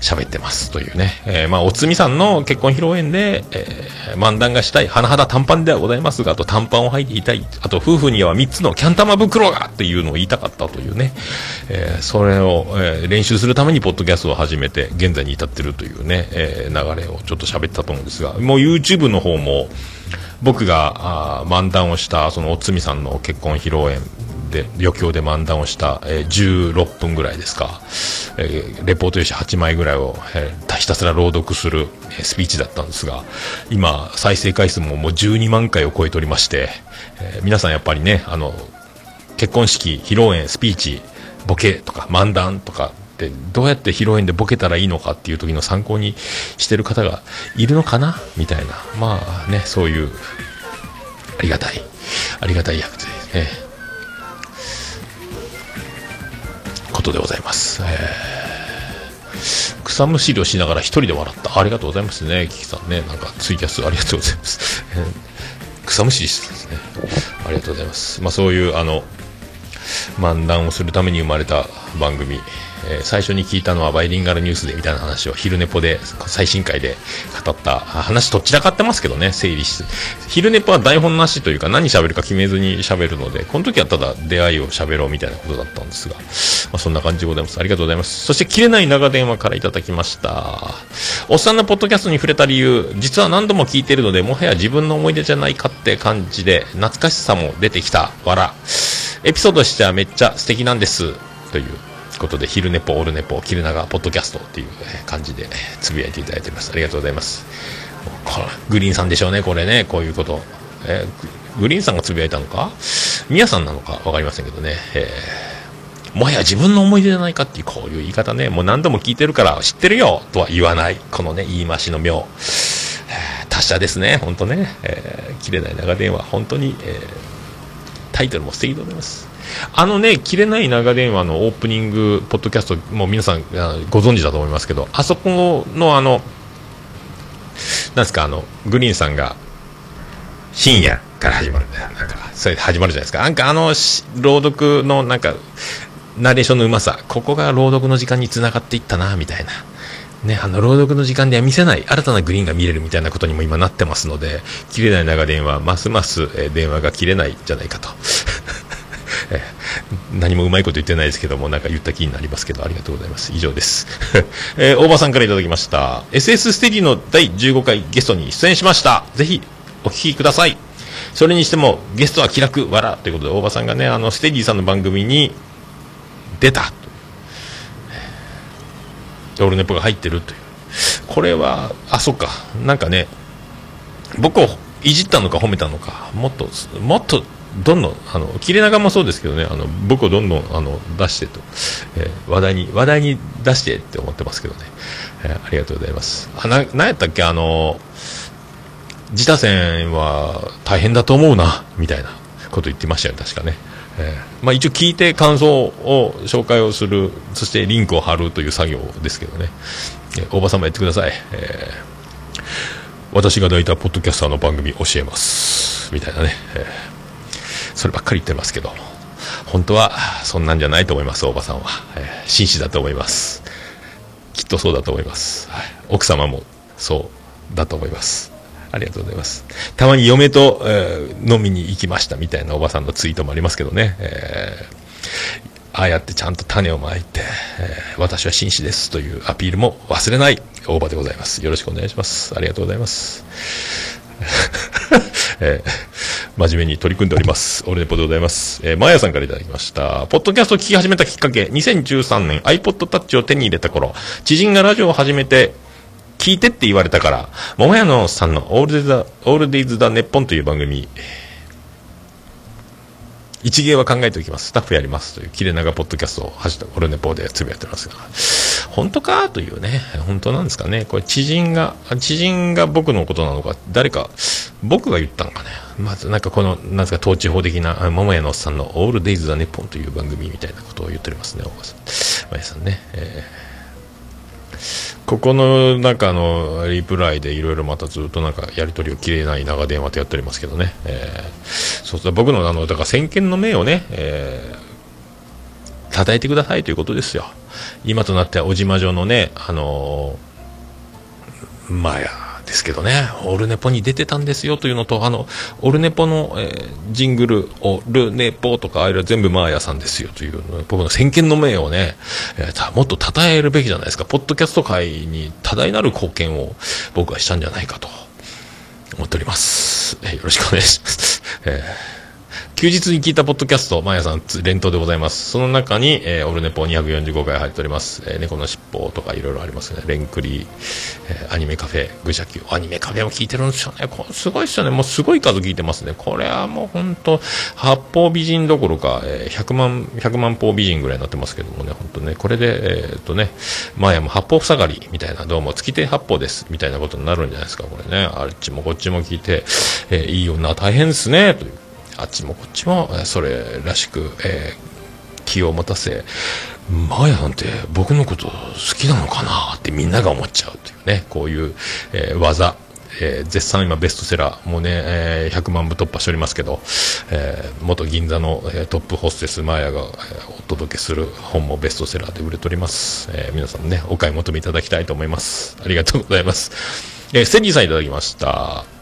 喋ってますというね。えーまあ、おつみさんの結婚披露宴で、えー漫談がしたい、甚だ短パンではございますが、あと短パンを履いていたい、あと夫婦には3つのキャン玉袋がっていうのを言いたかったというね。えーそれを、え練習するためにポッドキャストを始めて、現在に至ってるというね、え流れをちょっと喋ったと思うんですが、もう YouTube の方も、僕があ漫談をした、そのおつみさんの結婚披露宴で余興で漫談をした、えー16分ぐらいですか、えーレポート用紙8枚ぐらいを、えーひたすら朗読する、えースピーチだったんですが今再生回数ももう12万回を超えておりまして、えー皆さんやっぱりねあの結婚式披露宴スピーチボケとか漫談とかってどうやって披露宴でボケたらいいのかっていう時の参考にしてる方がいるのかな？みたいなまあねそういうありがたいありがたい役でねことでございます。えー草むしりをしながら一人で笑った。ありがとうございますね、キキさんね。なんかツイキャスありがとうございます。えー草むしりしてたんですね。ありがとうございます。まあそういう、あの、漫談をするために生まれた番組、えー最初に聞いたのはバイリンガルニュースでみたいな話を昼寝ぽで最新回で語った。話とっちらかってますけどね。整理し昼寝ぽは台本なしというか何喋るか決めずに喋るのでこの時はただ出会いを喋ろうみたいなことだったんですが、まあ、そんな感じでございます。ありがとうございますそして切れない長電話からいただきました。おっさんのポッドキャストに触れた理由実は何度も聞いてるのでもはや自分の思い出じゃないかって感じで懐かしさも出てきた。笑。エピソードとしてはめっちゃ素敵なんです。ということで昼寝ぽオルネポ切れ長ポッドキャストっていう感じでつぶやいていただいております。ありがとうございます。グリーンさんでしょうねこれね。こういうこと、えーグリーンさんがつぶやいたのか？ミヤさんなのか？わかりませんけどね、えーもはや自分の思い出じゃないかっていうこういう言い方ね。もう何度も聞いてるから知ってるよとは言わない。このね言い回しの妙、達者ですね。本当ね、えー切れない長電話。本当に、えータイトルも素敵でございます。あのね、切れない長電話のオープニング、ポッドキャスト、もう皆さんご存知だと思いますけど、あそこのあの、なんですか、あの、グリーンさんが、深夜から始まる、なんか、それで始まるじゃないですか。なんかあの、朗読の、なんか、ナレーションのうまさ、ここが朗読の時間につながっていったな、みたいな。ね、あの、朗読の時間では見せない新たなグリーンが見れるみたいなことにも今なってますので、切れない長電話、ますます、電話が切れないんじゃないかと。えー何もうまいこと言ってないですけども、なんか言った気になりますけど、ありがとうございます。以上です。えー大場さんからいただきました。SS ステディの第15回ゲストに出演しました。ぜひ、お聞きください。それにしても、ゲストは気楽、笑ということで、大場さんがね、あの、ステディさんの番組に出た。オルネポが入ってるという。これは、あ、そっか。なんかね、僕をいじったのか褒めたのか、もっと、もっと、どんどん、あの、切れ長もそうですけどね、あの、僕をどんどん、あの、出してと、えー話題に、話題に出してって思ってますけどね。えーありがとうございます。あ、な、なんやったっけ、あの、自他戦は大変だと思うな、みたいなこと言ってましたよね、確かね。えーまあ一応聞いて感想を紹介をする、そしてリンクを貼るという作業ですけどね。えー大場さんもやってください。えー私が抱いたポッドキャスターの番組教えます。みたいなね。えーそればっかり言ってますけど、本当はそんなんじゃないと思います、大場さんは。えー紳士だと思います。きっとそうだと思います。はい、奥様もそうだと思います。ありがとうございます。たまに嫁と、えー飲みに行きましたみたいなおばさんのツイートもありますけどね。えーああやってちゃんと種をまいて、えー私は紳士ですというアピールも忘れない大場でございます。よろしくお願いします。ありがとうございます。えー真面目に取り組んでおります。オルネポでございます。えー、マーヤさんからいただきました。ポッドキャストを聞き始めたきっかけ、2013年 iPod Touch を手に入れた頃、知人がラジオを始めて、聞いてって言われたから、桃屋のさんのオールデイズ・オールデイズ・ザ・ネッポンという番組、一芸は考えておきます。スタッフやります。という、切れ長ポッドキャストを、ハッシュタグオルネポでつぶやいてますが、本当か？というね、本当なんですかね？これ、知人が、知人が僕のことなのか、誰か、僕が言ったのかね？まず、なんかこの、なんですか、統治法的な、桃屋のおっさんのオールデイズ・ザ・ネッポンという番組みたいなことを言っておりますね、大川さん。桃屋さんね。えーここの中のリプライでいろいろまたずっとなんかやり取りを切れない長電話とやっておりますけどね、えーそう僕のあのだから先見の明をね、えー叩いてくださいということですよ。今となっては小島城のねあのーまあやですけどね。オルネポに出てたんですよというのとあのオルネポの、えージングルオルネポとかあれは全部マーヤさんですよという僕の先見の明をね、えーもっと称えるべきじゃないですか。ポッドキャスト界に多大なる貢献を僕はしたんじゃないかと思っております、えーよろしくお願いします、えー休日に聞いたポッドキャスト、マーヤさん連投でございます。その中に、えーオルネポ245回入っております。えー猫のしっぽとかいろいろありますね。レンクリ、えーアニメカフェ、愚者級、アニメカフェも聞いてるんですよね。こすごいですよね。もうすごい数聞いてますね。これはもう本当八方美人どころか、えー100万、100万方美人ぐらいになってますけどもね、本当ね、これで、えーっとね、マーヤも八方塞がりみたいな、どうも月手八方です、みたいなことになるんじゃないですか、これね。あっちもこっちも聞いて、えーいい女大変ですね、という。あっちもこっちも、それらしく、えー気を持たせ、マーヤさんって僕のこと好きなのかなってみんなが思っちゃうというね、こういう、えー技、えー絶賛今ベストセラー、もうね、えー100万部突破しておりますけど、えー元銀座の、えトップホステスマーヤが、えお届けする本もベストセラーで売れております。え皆さんね、お買い求めいただきたいと思います。ありがとうございます。えー、ステンジーさんいただきました。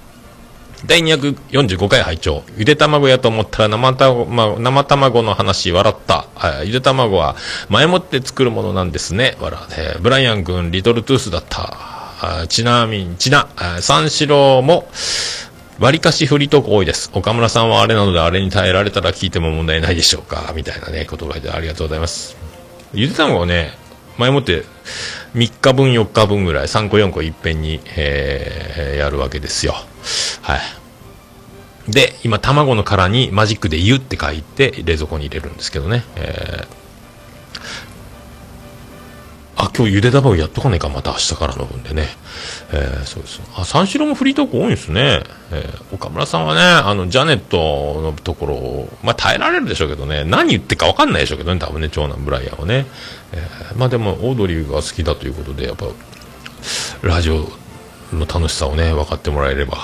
第245回拝聴ゆで卵やと思ったら生卵,、生卵の話笑った。ゆで卵は前もって作るものなんですね。笑えーブライアン君リトルトゥースだった。ちなみに、ちな、三四郎も、割かしフリートーク多いです。岡村さんはあれなのであれに耐えられたら聞いても問題ないでしょうか。みたいなね、言葉でありがとうございます。ゆで卵をね、前もって3日分、4日分ぐらい、3個、4個いっぺんに、えーやるわけですよ。はい。で、今、卵の殻にマジックで湯って書いて、冷蔵庫に入れるんですけどね。えーあ、今日ゆで卵やっとかねえか、また明日からの分でね。えーそうです。あ、三四郎もフリートーク多いんですね。えー岡村さんはね、あの、ジャネットのところを、まあ、耐えられるでしょうけどね、何言ってか分かんないでしょうけどね、多分ね、長男ブライアンはね。えーまあでも、オードリーが好きだということで、やっぱ、ラジオの楽しさをね、分かってもらえれば。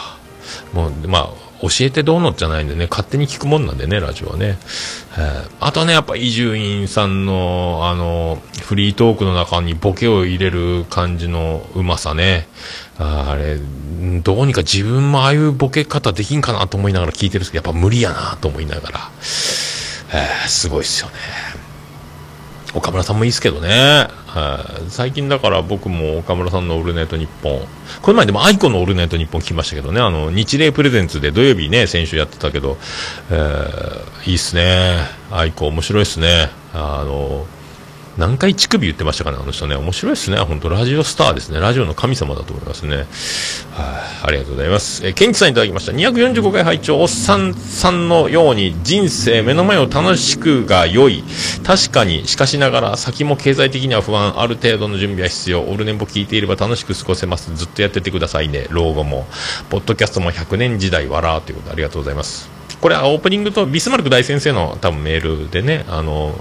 もう、まあ、教えてどうのじゃないんでね、勝手に聞くもんなんでね、ラジオはね。えーあとね、やっぱ伊集院さんの、あの、フリートークの中にボケを入れる感じのうまさね。ああれ、どうにか自分もああいうボケ方できんかなと思いながら聞いてるんですけど、やっぱ無理やなと思いながら。えーすごいっすよね。岡村さんもいいですけどね、はい。最近だから僕も岡村さんの「オールナイトニッポン」この前でも愛子の「オールナイトニッポン」聞きましたけどね。あの日霊プレゼンツで土曜日ね先週やってたけど、えーいいっすね。愛子面白いっすね。あの何回乳首言ってましたかねあの人ね面白いっすね本当ラジオスターですねラジオの神様だと思いますねはいありがとうございます。えー、ケンチさんいただきました。245回拝聴おっさんさんのように人生目の前を楽しくが良い。確かに、しかしながら先も経済的には不安。ある程度の準備は必要。オルネポ聞いていれば楽しく過ごせます。ずっとやっててくださいね。老後も。ポッドキャストも100年時代笑うということでありがとうございます。これはオープニングとビスマルク大先生の多分メールでね、あの、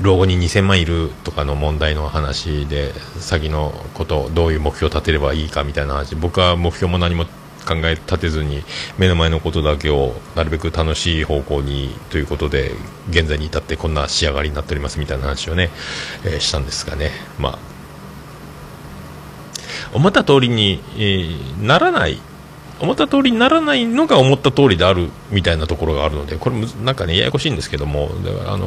老後に2000万いるとかの問題の話で先のことどういう目標を立てればいいかみたいな話僕は目標も何も考え立てずに目の前のことだけをなるべく楽しい方向にということで現在に至ってこんな仕上がりになっておりますみたいな話をね、えーしたんですがね。まあ思った通りに、えーならない思った通りにならないのが思った通りであるみたいなところがあるのでこれむずなんかねややこしいんですけどもだからあの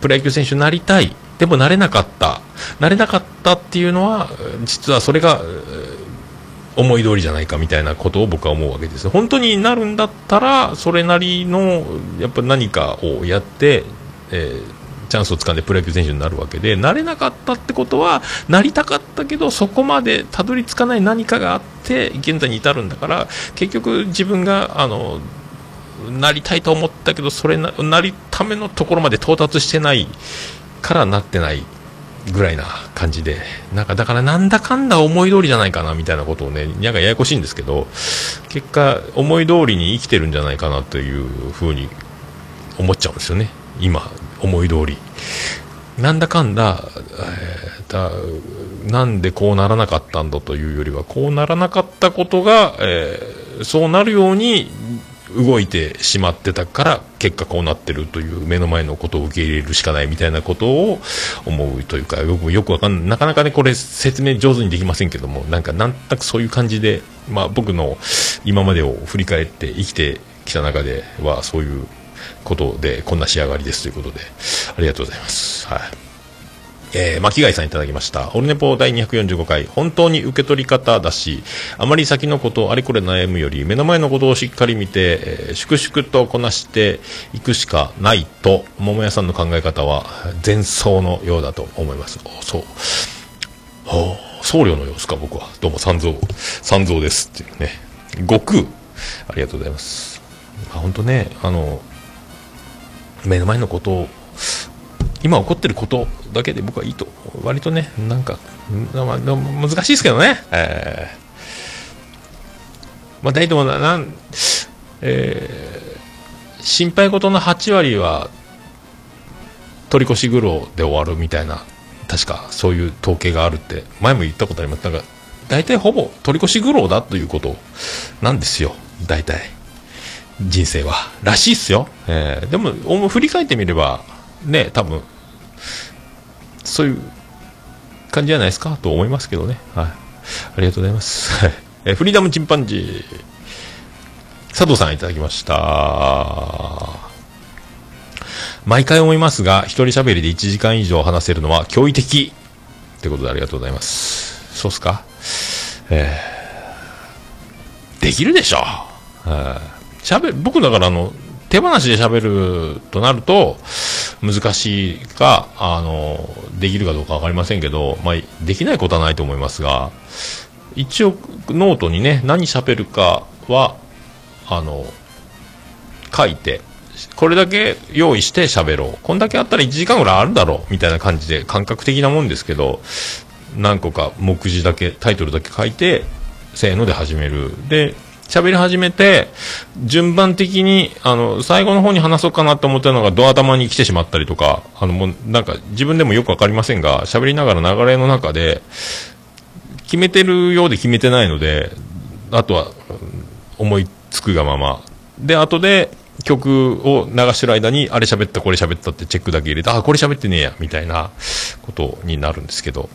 プロ野球選手になりたいでもなれなかったなれなかったっていうのは実はそれが思い通りじゃないかみたいなことを僕は思うわけです。本当になるんだったらそれなりのやっぱ何かをやって、えーチャンスをつかんでプロ野球選手になるわけでなれなかったってことはなりたかったけどそこまでたどり着かない何かがあって現在に至るんだから結局自分があのなりたいと思ったけどそれななりためのところまで到達してないからなってないぐらいな感じでなんかだからなんだかんだ思い通りじゃないかなみたいなことをねなんかややこしいんですけど結果思い通りに生きてるんじゃないかなというふうに思っちゃうんですよね。今思い通り。なんだかんだ,、えーだなんでこうならなかったんだというよりはこうならなかったことが、えーそうなるように動いてしまってたから結果こうなってるという目の前のことを受け入れるしかないみたいなことを思うというかよくよくわかんないなかなかねこれ説明上手にできませんけどもなんかなんとなくそういう感じで、まあ、僕の今までを振り返って生きてきた中ではそういうことでこんな仕上がりですということでありがとうございます。はいえー、巻貝さんいただきました。オルネポ第245回、本当に受け取り方だし、あまり先のことをあれこれ悩むより、目の前のことをしっかり見て、えー粛々とこなしていくしかないと、桃屋さんの考え方は前奏のようだと思います。そう。はあ、僧侶の様子か、僕は。どうも、三蔵、三蔵ですっていうね。悟空、ありがとうございます。まあ、本当ね、あの、目の前のことを、今起こってることだけで僕はいいと、割とね、なんか、難しいですけどね、えーまあ、大体もな、なん、えー心配事の8割は、取り越し苦労で終わるみたいな、確かそういう統計があるって、前も言ったことあります。なんか、大体ほぼ取り越し苦労だということなんですよ、大体。人生は。らしいっすよ。えーでも、振り返ってみれば、ね、多分、そういう感じじゃないですか？と思いますけどね。はい。ありがとうございます。はい。えーフリーダムチンパンジー、佐藤さんいただきました。毎回思いますが、一人喋りで1時間以上話せるのは驚異的。ってことでありがとうございます。そうっすか？えーできるでしょはい喋る、僕だからあの、手放しで喋るとなると、難しいか、あの、できるかどうかわかりませんけど、まあ、できないことはないと思いますが、一応、ノートにね、何喋るかは、あの、書いて、これだけ用意して喋ろう。こんだけあったら1時間ぐらいあるだろう。みたいな感じで、感覚的なもんですけど、何個か目次だけ、タイトルだけ書いて、せーので始める。で、喋り始めて、順番的に、あの、最後の方に話そうかなと思ったのがドア頭に来てしまったりとか、あの、もう、なんか、自分でもよくわかりませんが、喋りながら流れの中で、決めてるようで決めてないので、あとは、思いつくがまま。で、後で、曲を流してる間に、あれ喋った、これ喋ったってチェックだけ入れて、あ、これ喋ってねえや、みたいなことになるんですけど、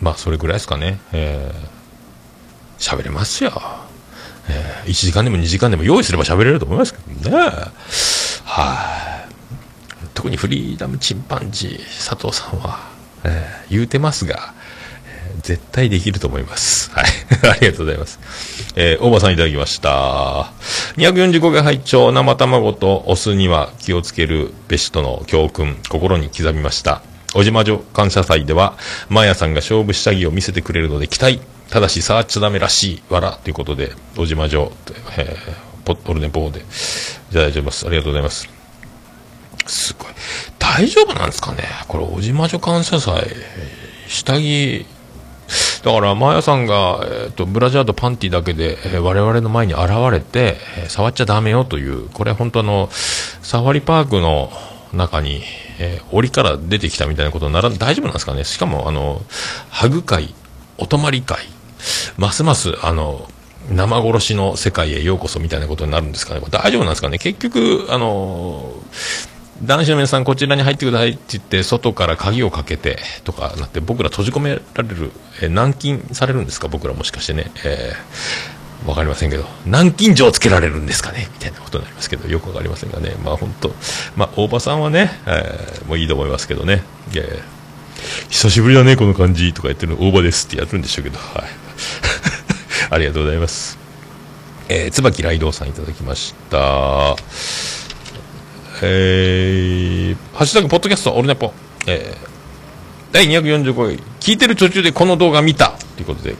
まあ、それぐらいですかね。えー、喋れますよ。えー、1時間でも2時間でも用意すれば喋れると思いますけどね。はい、特にフリーダムチンパンジー佐藤さんは、えー言うてますが、えー絶対できると思います。はい。ありがとうございます。えー、大場さんいただきました。245回拝聴生卵とお酢には気をつけるべしとの教訓、心に刻みました。小島女感謝祭では、マーヤさんが勝負下着を見せてくれるので期待。ただし触っちゃダメらしい。わら。ということで、小島女、えー、ポオルネポーでいただいております。ありがとうございます。すごい。大丈夫なんですかね？これ、小島女感謝祭、下着、だから、マーヤさんが、えっ、と、ブラジャーとパンティだけで、えー我々の前に現れて、えー触っちゃダメよという、これ本当あの、サファリパークの中に、えー檻から出てきたみたいなことなら、大丈夫なんですかね？しかも、あの、ハグ会、お泊まり会、ますます、あの、生殺しの世界へようこそみたいなことになるんですかね。大丈夫なんですかね。結局、あの、男子の皆さんこちらに入ってくださいって言って外から鍵をかけてとかなって僕ら閉じ込められる、えー軟禁されるんですか？僕らもしかしてね、えーわかりませんけど。軟禁状つけられるんですかね？みたいなことになりますけどよくわかりませんがね。まあ本当まあ大場さんはね、えーもういいと思いますけどね。いやいや久しぶりだねこの感じとか言ってるの大場ですってやるんでしょうけどはい。ありがとうございます。えー、椿雷道さんいただきました。えー、ハッシュタグポッドキャストオルネポ。えー、第245回、聞いてる途中でこの動画見たということで、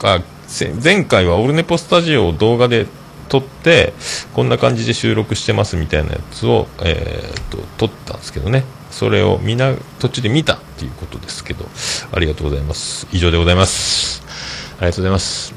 前回はオルネポスタジオを動画で撮って、こんな感じで収録してますみたいなやつを、えー、と、撮ったんですけどね。それをみんな途中で見たっていうことですけど、ありがとうございます。以上でございます。ありがとうございます。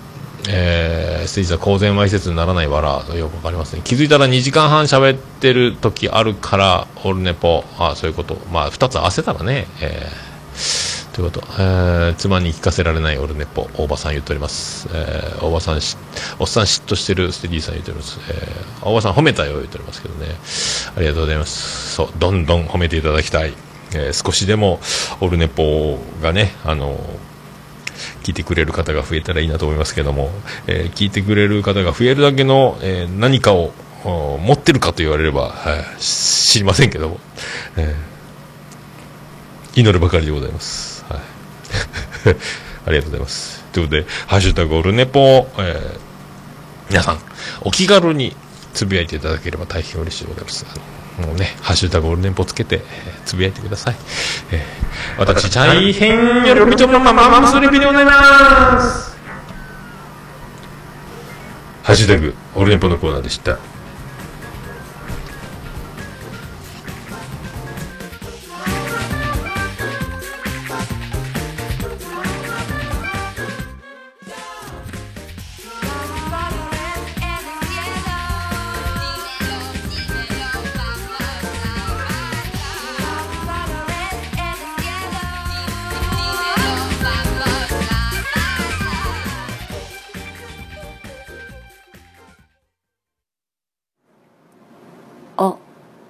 えー、ステージは公然わいせつにならないわら、よくわかりますね。気づいたら2時間半喋ってる時あるから、オルネポ、あそういうこと。まあ、2つ合わせたらね、えー、ということ、えー、妻に聞かせられないオルネポ、大場さん言っております。えー、大場さんし、おっさん嫉妬してるステディさん言っております。えー、大場さん褒めたよ言っておりますけどね。ありがとうございます。そう、どんどん褒めていただきたい。えー、少しでもオルネポがね、あの聞いてくれる方が増えたらいいなと思いますけども、えー聞いてくれる方が増えるだけの、えー何かを持ってるかと言われれば、はい知りませんけども、えー祈るばかりでございます。はい、ありがとうございます。ということで、ハッシュタグオルネポ、え皆さん、お気軽につぶやいていただければ大変嬉しいでございます。もうね、ハッシュタグオルネポつけて、えーつぶやいてください。えー私、大変喜びとままままするびでございます。ハッシュタグオルネポのコーナーでした。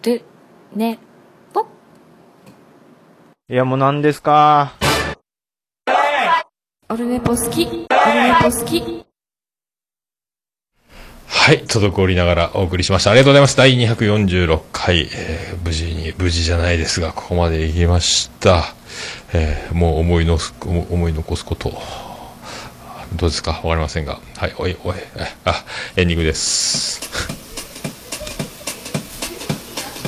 る、ね、ぽ。いや、もう何ですか？オルネポ好き。オルネポ好き。はい、滞りながらお送りしました。ありがとうございます。第246回、えー無事に、無事じゃないですが、ここまで行きました。えーもう思いのす、思思い残すこと、どうですか？わかりませんが。はい、おい、おい、あ、エンディングです。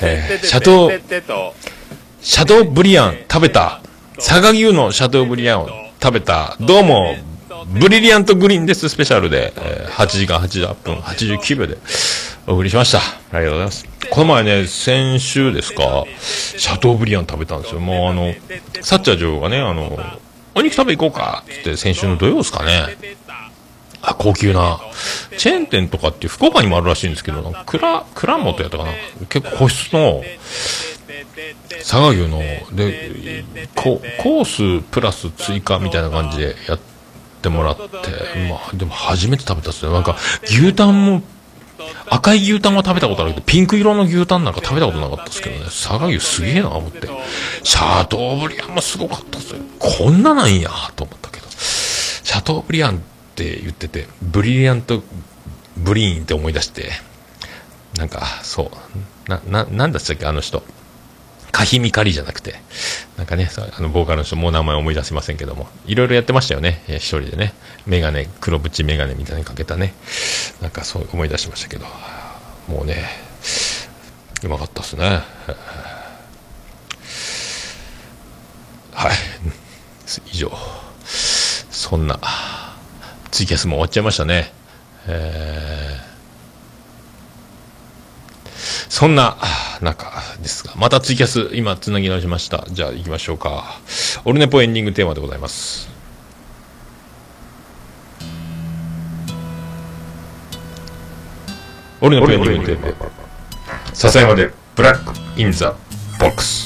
えーシャトー、シャドーブリアン食べた。佐賀牛のシャドーブリアンを食べた。どうも、ブリリアントグリーンですスペシャルで、えー8時間88分89秒でお送りしました。ありがとうございます。この前ね、先週ですか、シャトーブリアン食べたんですよ。もうあの、サッチャー女王がね、あの、お肉食べ行こうかって言って先週の土曜ですかね。あ、高級な。チェーン店とかって福岡にもあるらしいんですけど、蔵、蔵元やったかな。結構個室の、佐賀牛の、で、コースプラス追加みたいな感じでやってもらって、まあ、でも初めて食べたっすね。なんか、牛タンも、赤い牛タンは食べたことあるけど、ピンク色の牛タンなんか食べたことなかったですけどね、佐賀牛すげえな思って。シャトーブリアンもすごかったっすよ。こんななんや、と思ったけど。シャトーブリアンって言ってて、ブリリアントブリーンって思い出して、なんか、そう、な、な、なんだっけ、あの人。カヒミカリじゃなくて、なんかね、あの、ボーカルの人、もう名前思い出せませんけども、いろいろやってましたよね、え一人でね。メガネ、黒縁メガネみたいにかけたね。なんかそう思い出しましたけど、もうね、うまかったっすね。はい。以上。そんな、ツイキャスも終わっちゃいましたね。えーそんな中ですが、またツイキャス、今、つなぎ直しました。じゃあ行きましょうか。オルネポエンディングテーマでございます。オルネポエンディングテーマ。笹山で、ブラック・イン・ザ・ボックス。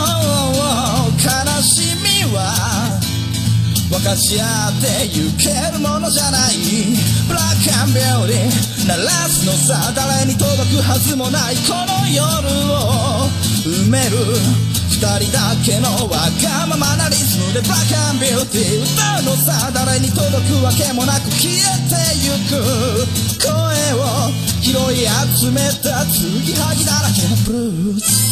悲しみは分かち合ってゆけるものじゃないブラックアンビューティー鳴らすのさ誰に届くはずもないこの夜を埋める二人だけのわがままなリズムでブラックアンビューティー歌うのさ誰に届くわけもなく消えてゆく。声を拾い集めた継ぎはぎだらけのブルース。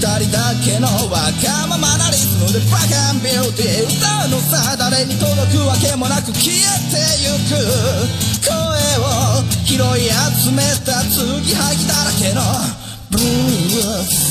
二人だけのわがままなリズムでブラックアンビューティー歌うのさ誰に届くわけもなく消えてゆく声を拾い集めた継ぎはぎだらけのブルース。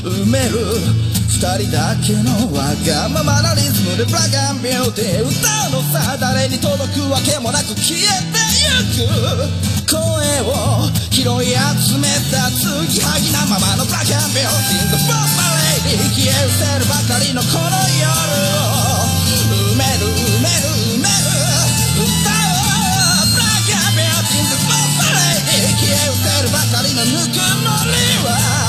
埋める二人だけのわがままなリズムでブラックアンビューティー歌うのさ誰に届くわけもなく消えてゆく声を拾い集めた継ぎはぎなままのブラックアンビューティー The Boss My Lady 消え失せるばかりのこの夜を埋める埋める埋める歌おうブラックアンビューティー The Boss My Lady 消え失せるばかりのぬくもりは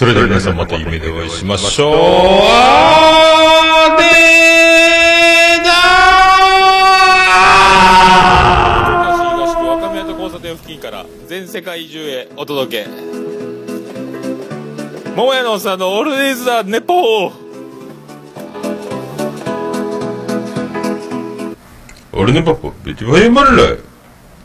それでは皆さんまた夢でお会いしましょう。あーで東東区若宮と交差点付近から全世界中へお届け。桃屋のおっさんのオールディーズ・ザ・ネポー。わ俺のパパ、別に、え、まるら、